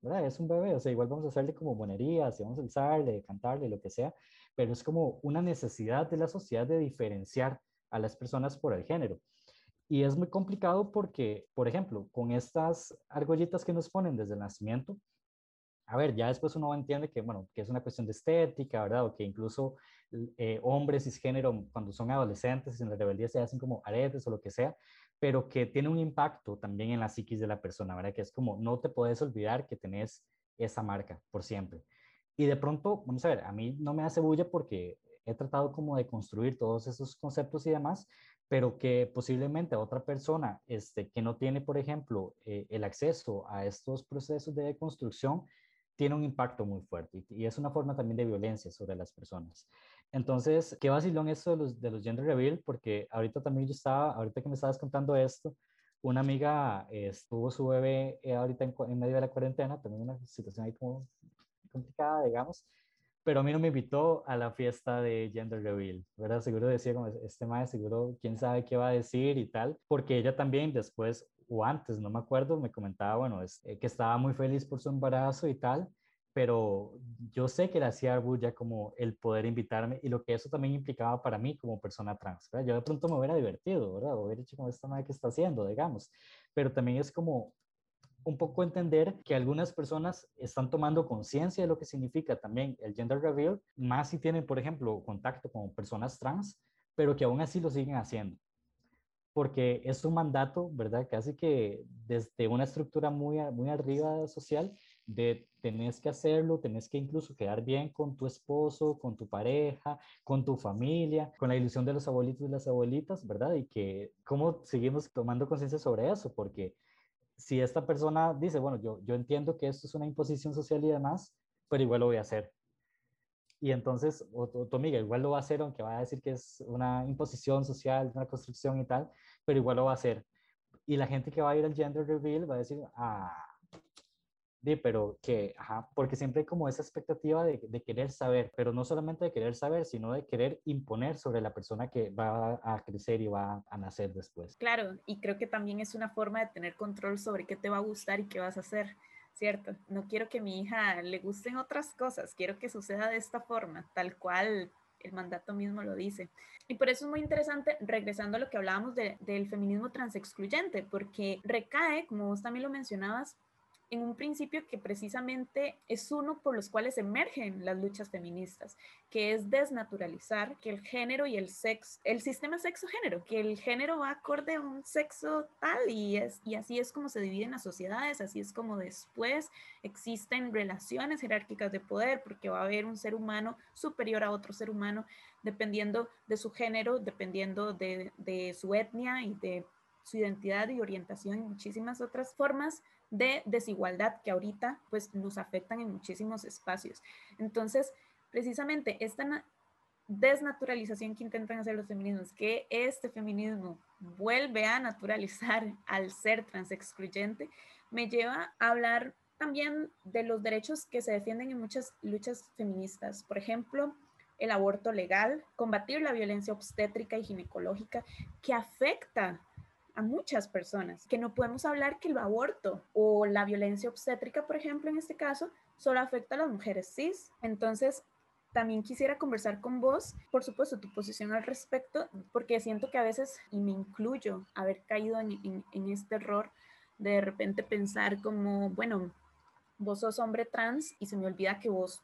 ¿Verdad? Es un bebé, o sea, igual vamos a hacerle como monerías, y vamos a alzarle, cantarle, lo que sea, pero es como una necesidad de la sociedad de diferenciar a las personas por el género. Y es muy complicado porque, por ejemplo, con estas argollitas que nos ponen desde el nacimiento, a ver, ya después uno entiende que, bueno, que es una cuestión de estética, ¿verdad? O que incluso eh, hombres cisgénero, cuando son adolescentes, en la rebeldía se hacen como aretes o lo que sea, pero que tiene un impacto también en la psiquis de la persona, ¿verdad? Que es como, no te puedes olvidar que tenés esa marca por siempre. Y de pronto, vamos a ver, a mí no me hace bulla porque he tratado como de construir todos esos conceptos y demás, pero que posiblemente a otra persona este, que no tiene, por ejemplo, eh, el acceso a estos procesos de construcción, tiene un impacto muy fuerte y, es una forma también de violencia sobre las personas. Entonces, qué vacilón eso de los, de los gender reveal, porque ahorita también yo estaba, ahorita que me estabas contando esto, una amiga estuvo su bebé eh, ahorita en, en, medio de la cuarentena, también una situación ahí como complicada, digamos, pero a mí no me invitó a la fiesta de gender reveal, ¿verdad? Seguro decía como, este maestro, seguro, quién sabe qué va a decir y tal, porque ella también después, o antes, no me acuerdo, me comentaba, bueno, es, eh, que estaba muy feliz por su embarazo y tal, pero yo sé que le hacía bulla como el poder invitarme y lo que eso también implicaba para mí como persona trans. ¿verdad? Yo de pronto me hubiera divertido, ¿verdad? O hubiera hecho como esta madre que está haciendo, digamos. Pero también es como un poco entender que algunas personas están tomando conciencia de lo que significa también el gender reveal, más si tienen, por ejemplo, contacto con personas trans, pero que aún así lo siguen haciendo. Porque es un mandato, ¿verdad? Casi que desde una estructura muy, muy arriba social de tenés que hacerlo, tenés que incluso quedar bien con tu esposo, con tu pareja, con tu familia, con la ilusión de los abuelitos y las abuelitas, ¿verdad? Y que cómo seguimos tomando conciencia sobre eso, porque si esta persona dice, bueno, yo, yo entiendo que esto es una imposición social y demás, pero igual lo voy a hacer. Y entonces, o, tu amiga igual lo va a hacer, aunque va a decir que es una imposición social, una construcción y tal, pero igual lo va a hacer. Y la gente que va a ir al gender reveal va a decir, ah, pero que, ajá, porque siempre hay como esa expectativa de, de, querer saber, pero no solamente de querer saber, sino de querer imponer sobre la persona que va a crecer y va a nacer después. Claro, y creo que también es una forma de tener control sobre qué te va a gustar y qué vas a hacer. ¿Cierto? No quiero que a mi hija le gusten otras cosas, quiero que suceda de esta forma, tal cual el mandato mismo lo dice. Y por eso es muy interesante, regresando a lo que hablábamos de, del feminismo transexcluyente, porque recae, como vos también lo mencionabas, en un principio que precisamente es uno por los cuales emergen las luchas feministas, que es desnaturalizar que el género y el sexo, el sistema sexo-género, que el género va acorde a un sexo tal y, es, y así es como se dividen las sociedades, así es como después existen relaciones jerárquicas de poder, porque va a haber un ser humano superior a otro ser humano, dependiendo de su género, dependiendo de, de su etnia y de su identidad y orientación y muchísimas otras formas de desigualdad que ahorita pues nos afectan en muchísimos espacios. Entonces, precisamente esta desnaturalización que intentan hacer los feminismos, que este feminismo vuelve a naturalizar al ser transexcluyente, me lleva a hablar también de los derechos que se defienden en muchas luchas feministas. Por ejemplo, el aborto legal, combatir la violencia obstétrica y ginecológica que afecta a muchas personas, que no podemos hablar que el aborto o la violencia obstétrica, por ejemplo, en este caso, solo afecta a las mujeres cis. Entonces, también quisiera conversar con vos, por supuesto, tu posición al respecto, porque siento que a veces, y me incluyo, haber caído en, este error de de repente pensar como, bueno, vos sos hombre trans y se me olvida que vos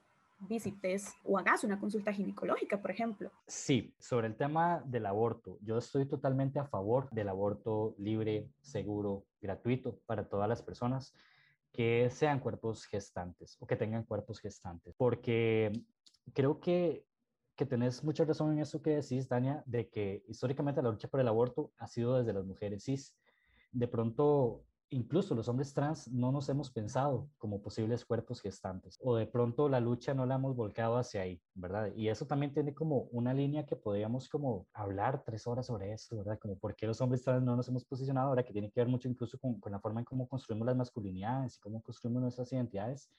visites o hagas una consulta ginecológica, por ejemplo. Sí, sobre el tema del aborto, yo estoy totalmente a favor del aborto libre, seguro, gratuito para todas las personas que sean cuerpos gestantes o que tengan cuerpos gestantes, porque creo que, que tenés mucha razón en eso que decís, Dania, de que históricamente la lucha por el aborto ha sido desde las mujeres cis. De pronto incluso los hombres trans no nos hemos pensado como posibles cuerpos gestantes o de pronto la lucha no la hemos volcado hacia ahí, ¿verdad? Y eso también tiene como una línea que podríamos como hablar tres horas sobre eso, ¿verdad? Como por qué los hombres trans no nos hemos posicionado ahora, que tiene que ver mucho incluso con, con la forma en cómo construimos las masculinidades y cómo construimos nuestras identidades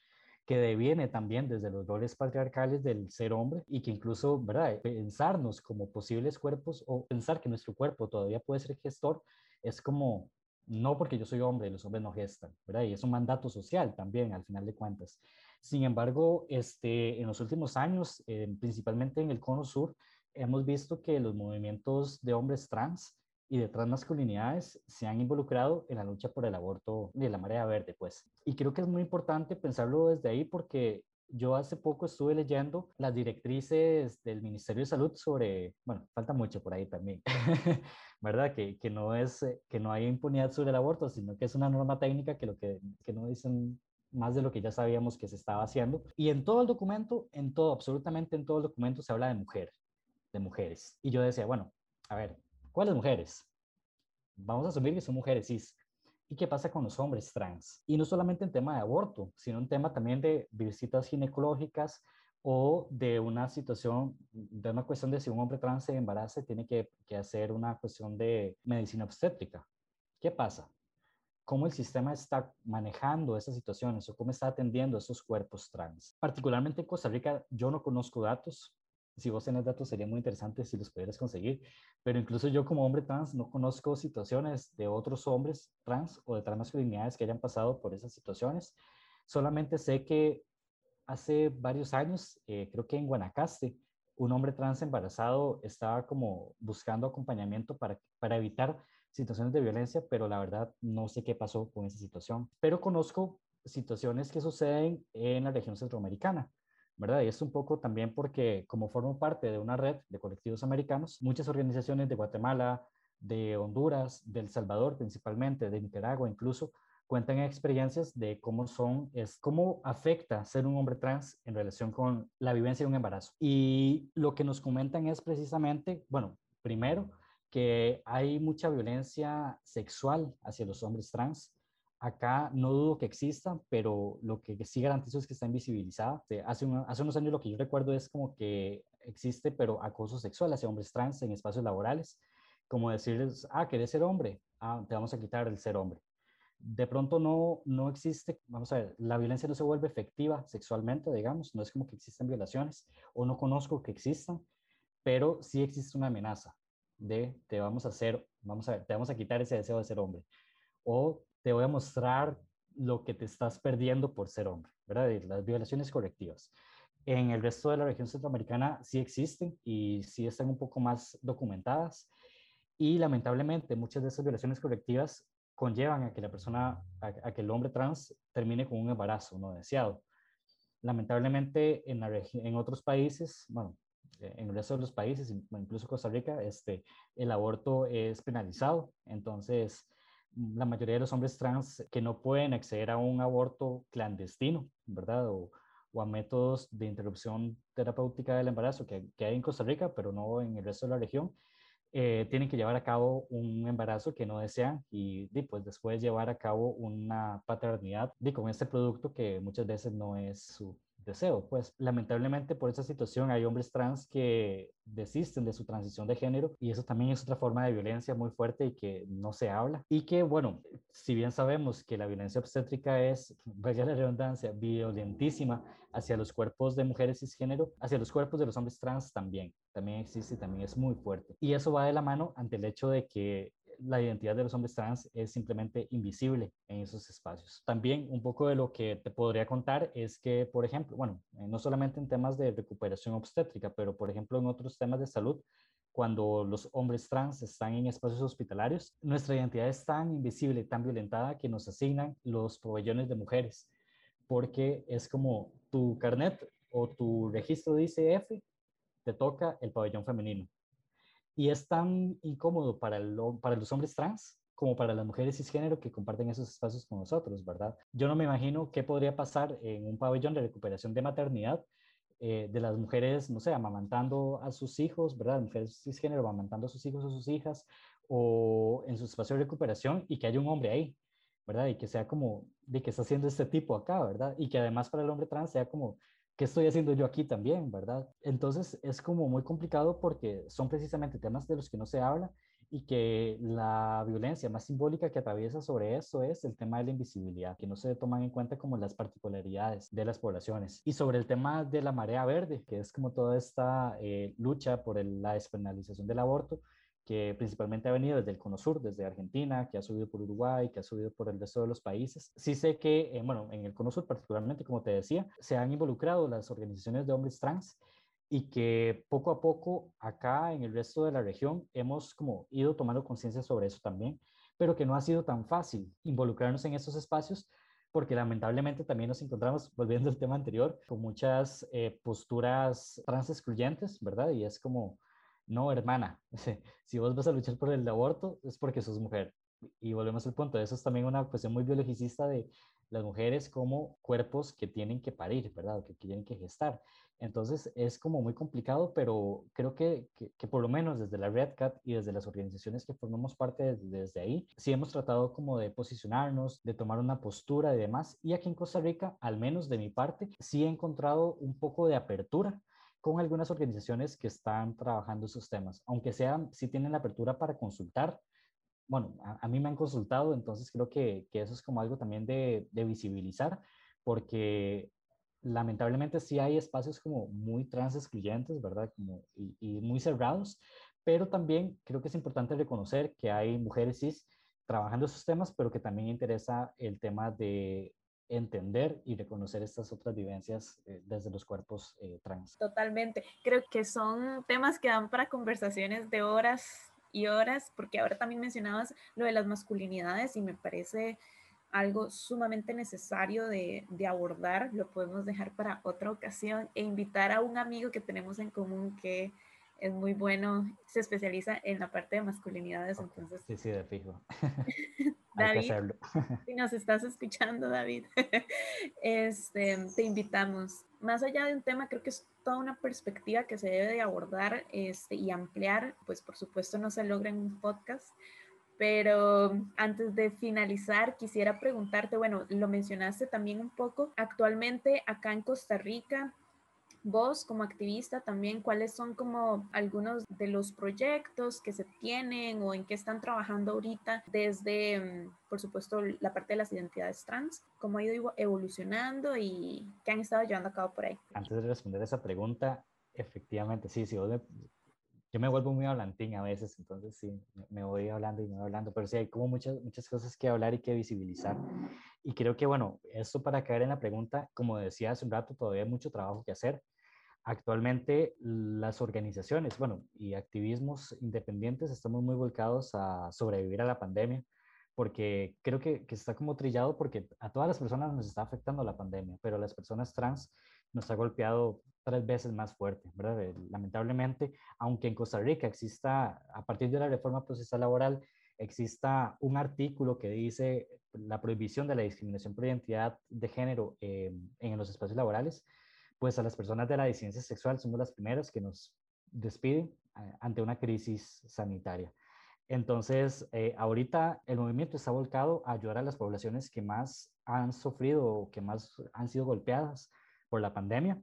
que deviene también desde los roles patriarcales del ser hombre y que incluso, ¿verdad? Pensarnos como posibles cuerpos o pensar que nuestro cuerpo todavía puede ser gestor es como no porque yo soy hombre, los hombres no gestan, ¿verdad? Y es un mandato social también, al final de cuentas. Sin embargo, este, en los últimos años, eh, principalmente en el Cono Sur, hemos visto que los movimientos de hombres trans y de transmasculinidades se han involucrado en la lucha por el aborto de la marea verde, pues. Y creo que es muy importante pensarlo desde ahí porque yo hace poco estuve leyendo las directrices del Ministerio de Salud sobre, bueno, falta mucho por ahí también, ¿verdad? Que, que, no es, eh, que no hay impunidad sobre el aborto, sino que es una norma técnica que lo que, que no dicen más de lo que ya sabíamos que se estaba haciendo. Y en todo el documento, en todo, absolutamente en todo el documento se habla de mujer, de mujeres. Y yo decía, bueno, a ver, ¿cuáles mujeres? Vamos a asumir que son mujeres cis. ¿Y qué pasa con los hombres trans? Y no solamente en tema de aborto, sino en tema también de visitas ginecológicas o de una situación, de una cuestión de si un hombre trans se embaraza, tiene que, que hacer una cuestión de medicina obstétrica. ¿Qué pasa? ¿Cómo el sistema está manejando esas situaciones o cómo está atendiendo esos cuerpos trans? Particularmente en Costa Rica, yo no conozco datos, si vos tenés datos sería muy interesante si los pudieras conseguir, pero incluso yo como hombre trans no conozco situaciones de otros hombres trans o de transmasculinidades que hayan pasado por esas situaciones. Solamente sé que hace varios años, eh, creo que en Guanacaste, un hombre trans embarazado estaba como buscando acompañamiento para, para evitar situaciones de violencia, pero la verdad no sé qué pasó con esa situación. Pero conozco situaciones que suceden en la región centroamericana ¿verdad? Y es un poco también porque como formo parte de una red de colectivos americanos, muchas organizaciones de Guatemala, de Honduras, de El Salvador principalmente, de Nicaragua incluso, cuentan experiencias de cómo son, es cómo afecta ser un hombre trans en relación con la vivencia de un embarazo. Y lo que nos comentan es precisamente, bueno, primero, que hay mucha violencia sexual hacia los hombres trans, Acá no dudo que exista, pero lo que sí garantizo es que está invisibilizada. Hace, hace unos años lo que yo recuerdo es como que existe, pero acoso sexual hacia hombres trans en espacios laborales, como decirles, ah, querés ser hombre, ah, te vamos a quitar el ser hombre. De pronto no, no existe, vamos a ver, la violencia no se vuelve efectiva sexualmente, digamos, no es como que existen violaciones, o no conozco que existan, pero sí existe una amenaza de te vamos a hacer, vamos a ver, te vamos a quitar ese deseo de ser hombre, o te voy a mostrar lo que te estás perdiendo por ser hombre, ¿verdad? las violaciones colectivas. En el resto de la región centroamericana sí existen y sí están un poco más documentadas y lamentablemente muchas de esas violaciones colectivas conllevan a que la persona, a, que el hombre trans termine con un embarazo no deseado. Lamentablemente en, la en otros países, bueno, en el resto de los países, incluso Costa Rica, este, el aborto es penalizado. Entonces, la mayoría de los hombres trans que no pueden acceder a un aborto clandestino, ¿verdad? O, a métodos de interrupción terapéutica del embarazo que, que, hay en Costa Rica, pero no en el resto de la región, eh, tienen que llevar a cabo un embarazo que no desean y, pues después llevar a cabo una paternidad con este producto que muchas veces no es su deseo. Pues lamentablemente por esa situación hay hombres trans que desisten de su transición de género y eso también es otra forma de violencia muy fuerte y que no se habla. Y que bueno, si bien sabemos que la violencia obstétrica es, vaya la redundancia, violentísima hacia los cuerpos de mujeres cisgénero, hacia los cuerpos de los hombres trans también, también existe, también es muy fuerte. Y eso va de la mano ante el hecho de que la identidad de los hombres trans es simplemente invisible en esos espacios. También un poco de lo que te podría contar es que, por ejemplo, bueno, eh, no solamente en temas de recuperación obstétrica, pero por ejemplo en otros temas de salud, cuando los hombres trans están en espacios hospitalarios, nuestra identidad es tan invisible, tan violentada que nos asignan los pabellones de mujeres, porque es como tu carnet o tu registro dice F, te toca el pabellón femenino. Y es tan incómodo para, para los hombres trans como para las mujeres cisgénero que comparten esos espacios con nosotros, ¿verdad? Yo no me imagino qué podría pasar en un pabellón de recuperación de maternidad eh, de las mujeres, no sé, amamantando a sus hijos, ¿verdad? Mujeres cisgénero amamantando a sus hijos o sus hijas, o en su espacio de recuperación y que haya un hombre ahí, ¿verdad? Y que sea como, de que está haciendo este tipo acá, ¿verdad? Y que además para el hombre trans sea como, ¿qué estoy haciendo yo aquí también, verdad? Entonces es como muy complicado porque son precisamente temas de los que no se habla y que la violencia más simbólica que atraviesa sobre eso es el tema de la invisibilidad, que no se toman en cuenta como las particularidades de las poblaciones. Y sobre el tema de la marea verde, que es como toda esta eh, lucha por la despenalización del aborto, que principalmente ha venido desde el Cono Sur, desde Argentina, que ha subido por Uruguay, que ha subido por el resto de los países. Sí sé que, eh, bueno, en el Cono Sur particularmente, como te decía, se han involucrado las organizaciones de hombres trans y que poco a poco acá en el resto de la región hemos como ido tomando conciencia sobre eso también, pero que no ha sido tan fácil involucrarnos en estos espacios porque lamentablemente también nos encontramos, volviendo al tema anterior, con muchas eh, posturas trans excluyentes, ¿verdad? Y es como, no, hermana, si vos vas a luchar por el aborto es porque sos mujer. Y volvemos al punto, eso es también una cuestión muy biologicista de las mujeres como cuerpos que tienen que parir, ¿verdad? Que tienen que gestar. Entonces es como muy complicado, pero creo que, que, por lo menos desde la Red Cat y desde las organizaciones que formamos parte desde ahí, sí hemos tratado como de posicionarnos, de tomar una postura y demás. Y aquí en Costa Rica, al menos de mi parte, sí he encontrado un poco de apertura con algunas organizaciones que están trabajando esos temas, aunque sean, sí tienen la apertura para consultar. Bueno, a, mí me han consultado, entonces creo que, que, eso es como algo también de, de visibilizar, porque lamentablemente sí hay espacios como muy trans excluyentes, ¿verdad? Como, y, y, muy cerrados, pero también creo que es importante reconocer que hay mujeres cis trabajando esos temas, pero que también interesa el tema de entender y reconocer estas otras vivencias eh, desde los cuerpos eh, trans. Totalmente. Creo que son temas que dan para conversaciones de horas y horas, porque ahora también mencionabas lo de las masculinidades y me parece algo sumamente necesario de, de, abordar. Lo podemos dejar para otra ocasión e invitar a un amigo que tenemos en común que es muy bueno, se especializa en la parte de masculinidades, entonces... Sí, sí, de fijo. David, si nos estás escuchando, David, este, te invitamos. Más allá de un tema, creo que es toda una perspectiva que se debe de abordar este, y ampliar, pues por supuesto no se logra en un podcast, pero antes de finalizar, quisiera preguntarte, bueno, lo mencionaste también un poco, actualmente acá en Costa Rica vos como activista también, cuáles son como algunos de los proyectos que se tienen o en qué están trabajando ahorita desde, mm, por supuesto, la parte de las identidades trans, cómo ha ido evolucionando y qué han estado llevando a cabo por ahí. Antes de responder esa pregunta, efectivamente, sí, sí, yo me vuelvo muy hablantín a veces, entonces sí, me voy hablando y me voy hablando, pero sí hay como muchas, muchas cosas que hablar y que visibilizar. Y creo que, bueno, esto para caer en la pregunta, como decía hace un rato, todavía hay mucho trabajo que hacer. Actualmente las organizaciones, bueno, y activismos independientes estamos muy volcados a sobrevivir a la pandemia, porque creo que, que, está como trillado porque a todas las personas nos está afectando la pandemia, pero a las personas trans nos ha golpeado tres veces más fuerte, ¿verdad? Eh, lamentablemente, aunque en Costa Rica exista, a partir de la reforma procesal laboral, exista un artículo que dice la prohibición de la discriminación por identidad de género eh, en los espacios laborales, pues a las personas de la disidencia sexual somos las primeras que nos despiden eh, ante una crisis sanitaria. Entonces, eh, ahorita el movimiento está volcado a ayudar a las poblaciones que más han sufrido o que más han sido golpeadas por la pandemia,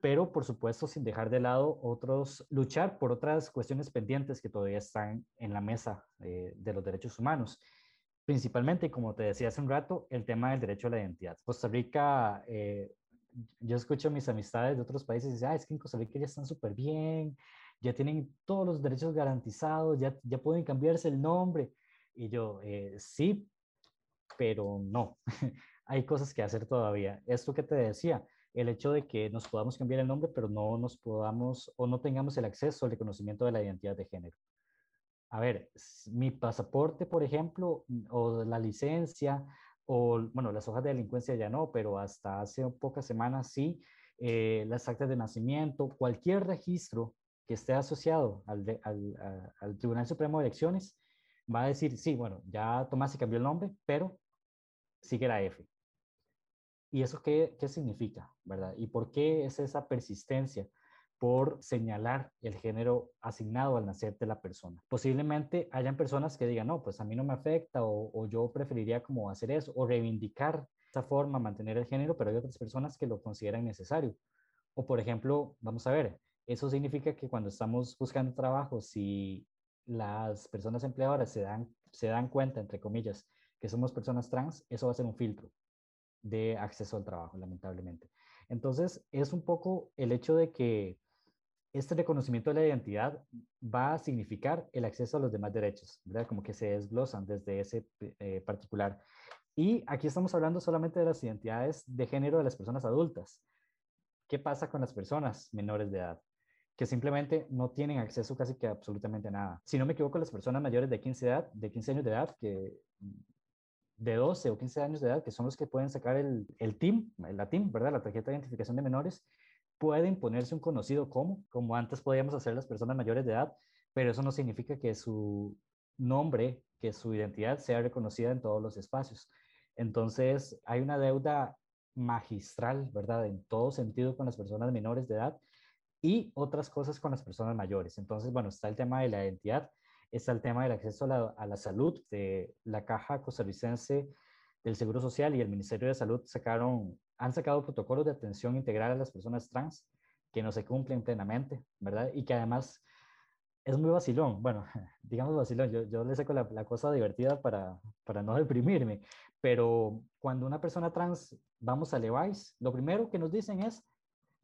pero por supuesto sin dejar de lado otros, luchar por otras cuestiones pendientes que todavía están en la mesa eh, de los derechos humanos. Principalmente, como te decía hace un rato, el tema del derecho a la identidad. Costa Rica yo escucho a mis amistades de otros países y dicen, ah, es que en Costa Rica ya están súper bien, ya tienen todos los derechos garantizados, ya, ya pueden cambiarse el nombre. Y yo, eh, sí, pero no. Hay cosas que hacer todavía. Esto que te decía, el hecho de que nos podamos cambiar el nombre, pero no nos podamos o no tengamos el acceso al reconocimiento de la identidad de género. A ver, mi pasaporte, por ejemplo, o la licencia, o bueno, las hojas de delincuencia ya no, pero hasta hace pocas semanas sí, eh, las actas de nacimiento, cualquier registro que esté asociado al, al, Tribunal Supremo de Elecciones, va a decir, sí, bueno, ya Tomás se cambió el nombre, pero sigue la F. ¿Y eso qué, qué significa, verdad? ¿Y por qué es esa persistencia por señalar el género asignado al nacer de la persona? Posiblemente hayan personas que digan, no, pues a mí no me afecta o, o yo preferiría como hacer eso o reivindicar esa forma, mantener el género, pero hay otras personas que lo consideran necesario. O por ejemplo, vamos a ver, eso significa que cuando estamos buscando trabajo, si las personas empleadoras se dan, se dan cuenta, entre comillas, que somos personas trans, eso va a ser un filtro de acceso al trabajo, lamentablemente. Entonces, es un poco el hecho de que este reconocimiento de la identidad va a significar el acceso a los demás derechos, ¿verdad? Como que se desglosan desde ese eh, particular. Y aquí estamos hablando solamente de las identidades de género de las personas adultas. ¿Qué pasa con las personas menores de edad? que simplemente no tienen acceso casi que absolutamente nada. Si no me equivoco, las personas mayores de 15, edad, de 15 años de edad, que de 12 o 15 años de edad, que son los que pueden sacar el, el TIM, la TIM, ¿verdad? La tarjeta de identificación de menores, pueden ponerse un conocido como, como antes podíamos hacer las personas mayores de edad, pero eso no significa que su nombre, que su identidad sea reconocida en todos los espacios. Entonces, hay una deuda magistral, ¿verdad? En todo sentido con las personas menores de edad y otras cosas con las personas mayores. Entonces, bueno, está el tema de la identidad, está el tema del acceso a la, salud. De la Caja Costarricense del Seguro Social y el Ministerio de Salud sacaron, han sacado protocolos de atención integral a las personas trans que no se cumplen plenamente, ¿verdad? Y que además es muy vacilón. Bueno, digamos vacilón, yo, yo le saco la, la, cosa divertida para, para no deprimirme, pero cuando una persona trans vamos a Levi's, lo primero que nos dicen es,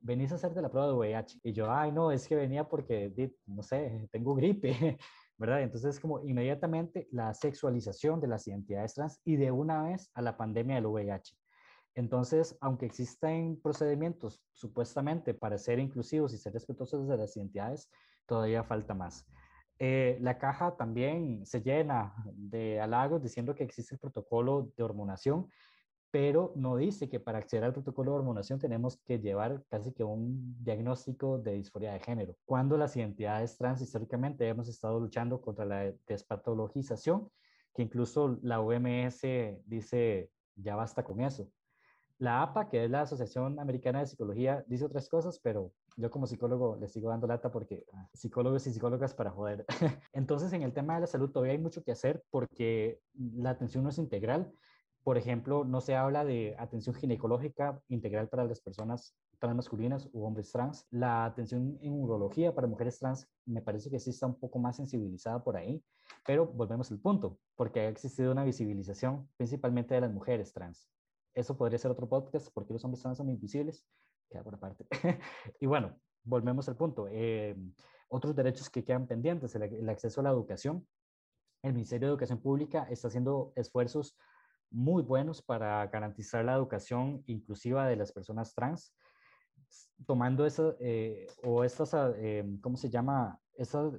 venís a hacerte la prueba de VIH. Y yo, ay, no, es que venía porque, no sé, tengo gripe, ¿verdad? Entonces, como inmediatamente la sexualización de las identidades trans y de una vez a la pandemia del VIH. Entonces, aunque existen procedimientos supuestamente para ser inclusivos y ser respetuosos de las identidades, todavía falta más. Eh, la caja también se llena de halagos diciendo que existe el protocolo de hormonación, pero no dice que para acceder al protocolo de hormonación tenemos que llevar casi que un diagnóstico de disforia de género. Cuando las identidades trans históricamente hemos estado luchando contra la despatologización, que incluso la OMS dice ya basta con eso. La APA, que es la Asociación Americana de Psicología, dice otras cosas, pero yo como psicólogo le sigo dando lata porque ah, psicólogos y psicólogas para joder. Entonces, en el tema de la salud todavía hay mucho que hacer porque la atención no es integral por ejemplo, no se habla de atención ginecológica integral para las personas transmasculinas u hombres trans. La atención en urología para mujeres trans me parece que sí está un poco más sensibilizada por ahí, pero volvemos al punto, porque ha existido una visibilización principalmente de las mujeres trans. Eso podría ser otro podcast, porque los hombres trans son invisibles, queda por aparte. y bueno, volvemos al punto. Eh, otros derechos que quedan pendientes, el acceso a la educación. El Ministerio de Educación Pública está haciendo esfuerzos muy buenos para garantizar la educación inclusiva de las personas trans, tomando esa, eh, o estas, eh, ¿cómo se llama? Esa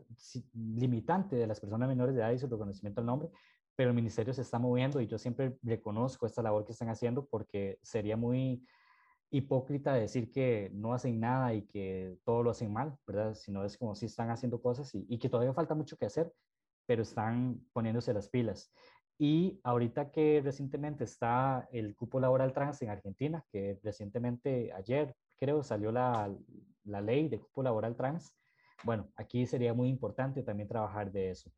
limitante de las personas menores de edad y su reconocimiento al nombre, pero el ministerio se está moviendo y yo siempre reconozco esta labor que están haciendo porque sería muy hipócrita decir que no hacen nada y que todo lo hacen mal, ¿verdad? Sino es como si están haciendo cosas y, y que todavía falta mucho que hacer, pero están poniéndose las pilas. Y ahorita que recientemente está el cupo laboral trans en Argentina, que recientemente ayer creo salió la, la ley de cupo laboral trans, bueno, aquí sería muy importante también trabajar de eso.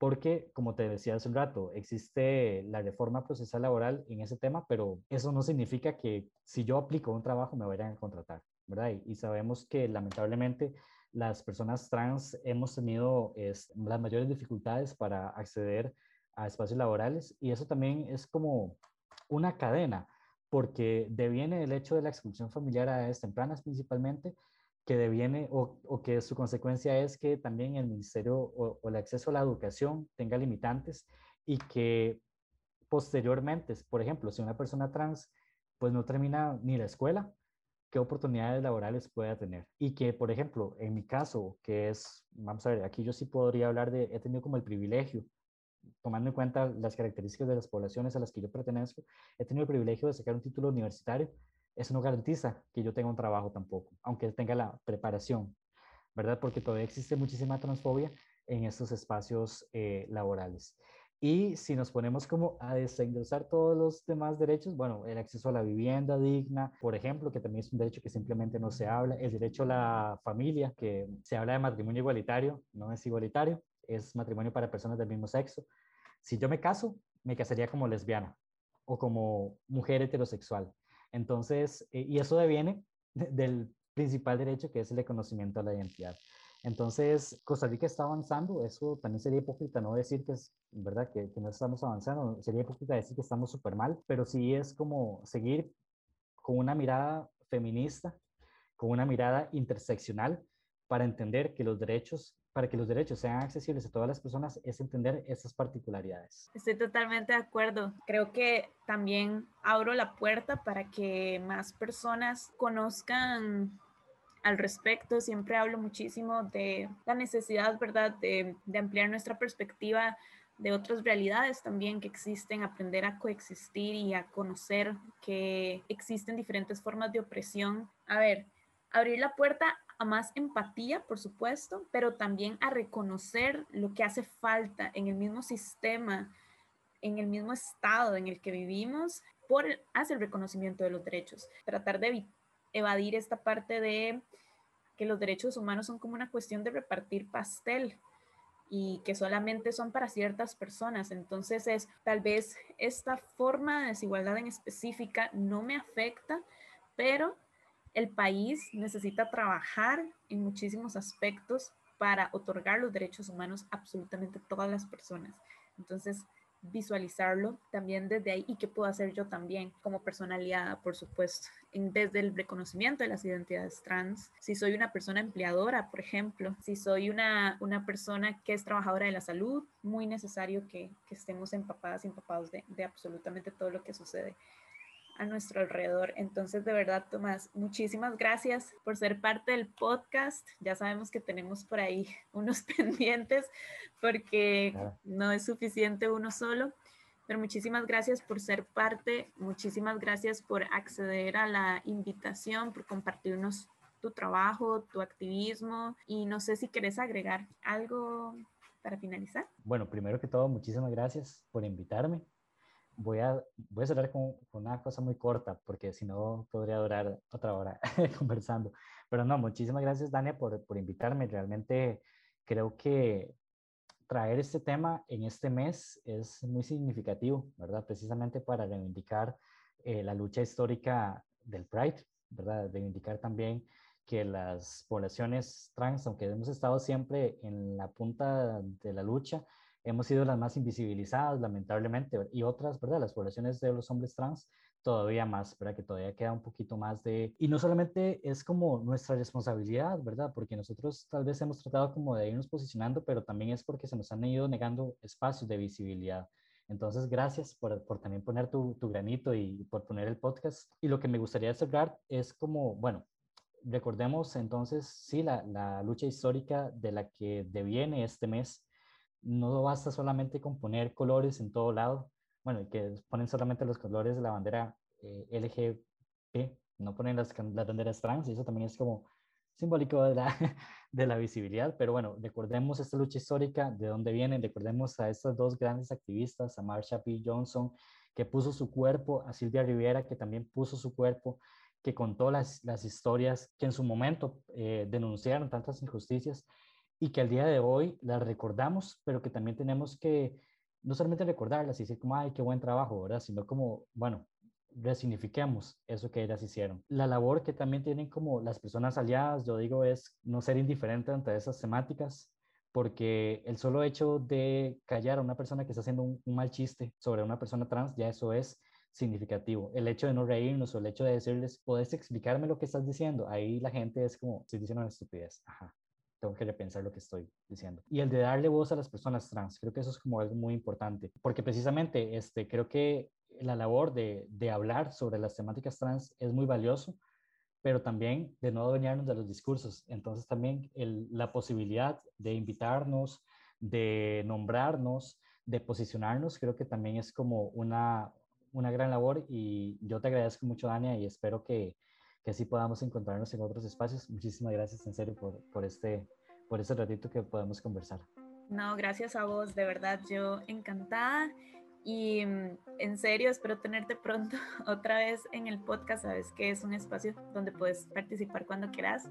Porque, como te decía hace un rato, existe la reforma procesal laboral en ese tema, pero eso no significa que si yo aplico un trabajo me vayan a contratar, ¿verdad? Y, sabemos que lamentablemente las personas trans hemos tenido las mayores dificultades para acceder a espacios laborales y eso también es como una cadena, porque deviene el hecho de la exclusión familiar a edades tempranas principalmente, que deviene o, o, que su consecuencia es que también el ministerio o, el acceso a la educación tenga limitantes y que posteriormente, por ejemplo, si una persona trans pues no termina ni la escuela, qué oportunidades laborales pueda tener. Y que, por ejemplo, en mi caso, que es, vamos a ver, aquí yo sí podría hablar de, he tenido como el privilegio, tomando en cuenta las características de las poblaciones a las que yo pertenezco, he tenido el privilegio de sacar un título universitario. Eso no garantiza que yo tenga un trabajo tampoco, aunque tenga la preparación, ¿verdad? Porque todavía existe muchísima transfobia en estos espacios eh, laborales. Y si nos ponemos como a desengrosar todos los demás derechos, bueno, el acceso a la vivienda digna, por ejemplo, que también es un derecho que simplemente no se habla, el derecho a la familia, que se habla de matrimonio igualitario, no es igualitario, es matrimonio para personas del mismo sexo. Si yo me caso, me casaría como lesbiana o como mujer heterosexual. Entonces, eh, y eso deviene del principal derecho que es el reconocimiento a la identidad. Entonces, Costa Rica está avanzando, eso también sería hipócrita no decir que es, ¿verdad? Que, que no estamos avanzando, sería hipócrita decir que estamos súper mal, pero sí es como seguir con una mirada feminista, con una mirada interseccional para entender que los derechos, para que los derechos sean accesibles a todas las personas, es entender esas particularidades. Estoy totalmente de acuerdo. Creo que también abro la puerta para que más personas conozcan al respecto. Siempre hablo muchísimo de la necesidad, ¿verdad?, de, ampliar nuestra perspectiva de otras realidades también que existen, aprender a coexistir y a conocer que existen diferentes formas de opresión. A ver, abrir la puerta a más empatía, por supuesto, pero también a reconocer lo que hace falta en el mismo sistema, en el mismo estado en el que vivimos, por hacer el reconocimiento de los derechos. Tratar de evadir esta parte de que los derechos humanos son como una cuestión de repartir pastel y que solamente son para ciertas personas. Entonces es tal vez esta forma de desigualdad en específica no me afecta, pero el país necesita trabajar en muchísimos aspectos para otorgar los derechos humanos a absolutamente todas las personas. Entonces, visualizarlo también desde ahí y qué puedo hacer yo también como persona aliada, por supuesto, desde el reconocimiento de las identidades trans. Si soy una persona empleadora, por ejemplo, si soy una, una persona que es trabajadora de la salud, muy necesario que, estemos empapadas y empapados de absolutamente todo lo que sucede a nuestro alrededor. Entonces, de verdad, Tomás, muchísimas gracias por ser parte del podcast. Ya sabemos que tenemos por ahí unos pendientes porque no es suficiente uno solo, pero muchísimas gracias por ser parte, muchísimas gracias por acceder a la invitación, por compartirnos tu trabajo, tu activismo y no sé si querés agregar algo para finalizar. Bueno, primero que todo, muchísimas gracias por invitarme voy a, voy a cerrar con, una cosa muy corta, porque si no podría durar otra hora conversando. Pero no, muchísimas gracias, Dania, por, por invitarme. Realmente creo que traer este tema en este mes es muy significativo, ¿verdad? Precisamente para reivindicar eh, la lucha histórica del Pride, ¿verdad? Reivindicar también que las poblaciones trans, aunque hemos estado siempre en la punta de la lucha, hemos sido las más invisibilizadas, lamentablemente, y otras, ¿verdad? Las poblaciones de los hombres trans todavía más, ¿verdad? Que todavía queda un poquito más de... Y no solamente es como nuestra responsabilidad, ¿verdad? Porque nosotros tal vez hemos tratado como de irnos posicionando, pero también es porque se nos han ido negando espacios de visibilidad. Entonces, gracias por, por también poner tu, tu, granito y por poner el podcast. Y lo que me gustaría cerrar es como, bueno, recordemos entonces, sí, la, la lucha histórica de la que deviene este mes no basta solamente con poner colores en todo lado, bueno, que ponen solamente los colores de la bandera eh, LGP, no ponen las, las, banderas trans, eso también es como simbólico de la, de la visibilidad, pero bueno, recordemos esta lucha histórica, de dónde vienen, recordemos a estas dos grandes activistas, a Marsha P. Johnson, que puso su cuerpo, a Silvia Rivera, que también puso su cuerpo, que contó las, las historias que en su momento eh, denunciaron tantas injusticias y que al día de hoy las recordamos, pero que también tenemos que no solamente recordarlas y decir como, ay, qué buen trabajo, ¿verdad? Sino como, bueno, resignifiquemos eso que ellas hicieron. La labor que también tienen como las personas aliadas, yo digo, es no ser indiferente ante esas temáticas, porque el solo hecho de callar a una persona que está haciendo un, mal chiste sobre una persona trans, ya eso es significativo. El hecho de no reírnos o el hecho de decirles, ¿puedes explicarme lo que estás diciendo? Ahí la gente es como, estoy diciendo una estupidez. Ajá tengo que repensar lo que estoy diciendo. Y el de darle voz a las personas trans, creo que eso es como algo muy importante, porque precisamente este, creo que la labor de, de hablar sobre las temáticas trans es muy valioso, pero también de no adueñarnos de los discursos. Entonces también la posibilidad de invitarnos, de nombrarnos, de posicionarnos, creo que también es como una, una gran labor y yo te agradezco mucho, Dania, y espero que, que así podamos encontrarnos en otros espacios. Muchísimas gracias, en serio, por, por, este, por este ratito que podemos conversar. No, gracias a vos, de verdad, yo encantada. Y mm, en serio, espero tenerte pronto otra vez en el podcast. Sabes que es un espacio donde puedes participar cuando quieras.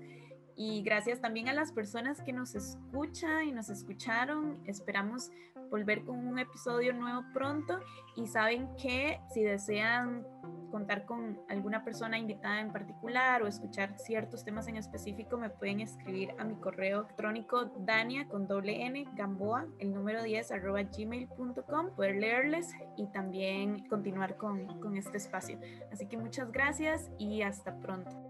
Y gracias también a las personas que nos escuchan y nos escucharon. Esperamos volver con un episodio nuevo pronto. Y saben que si desean contar con alguna persona invitada en particular o escuchar ciertos temas en específico, me pueden escribir a mi correo electrónico dania con doble n gamboa, el número 10 arroba gmail.com, poder leerles y también continuar con, con este espacio. Así que muchas gracias y hasta pronto.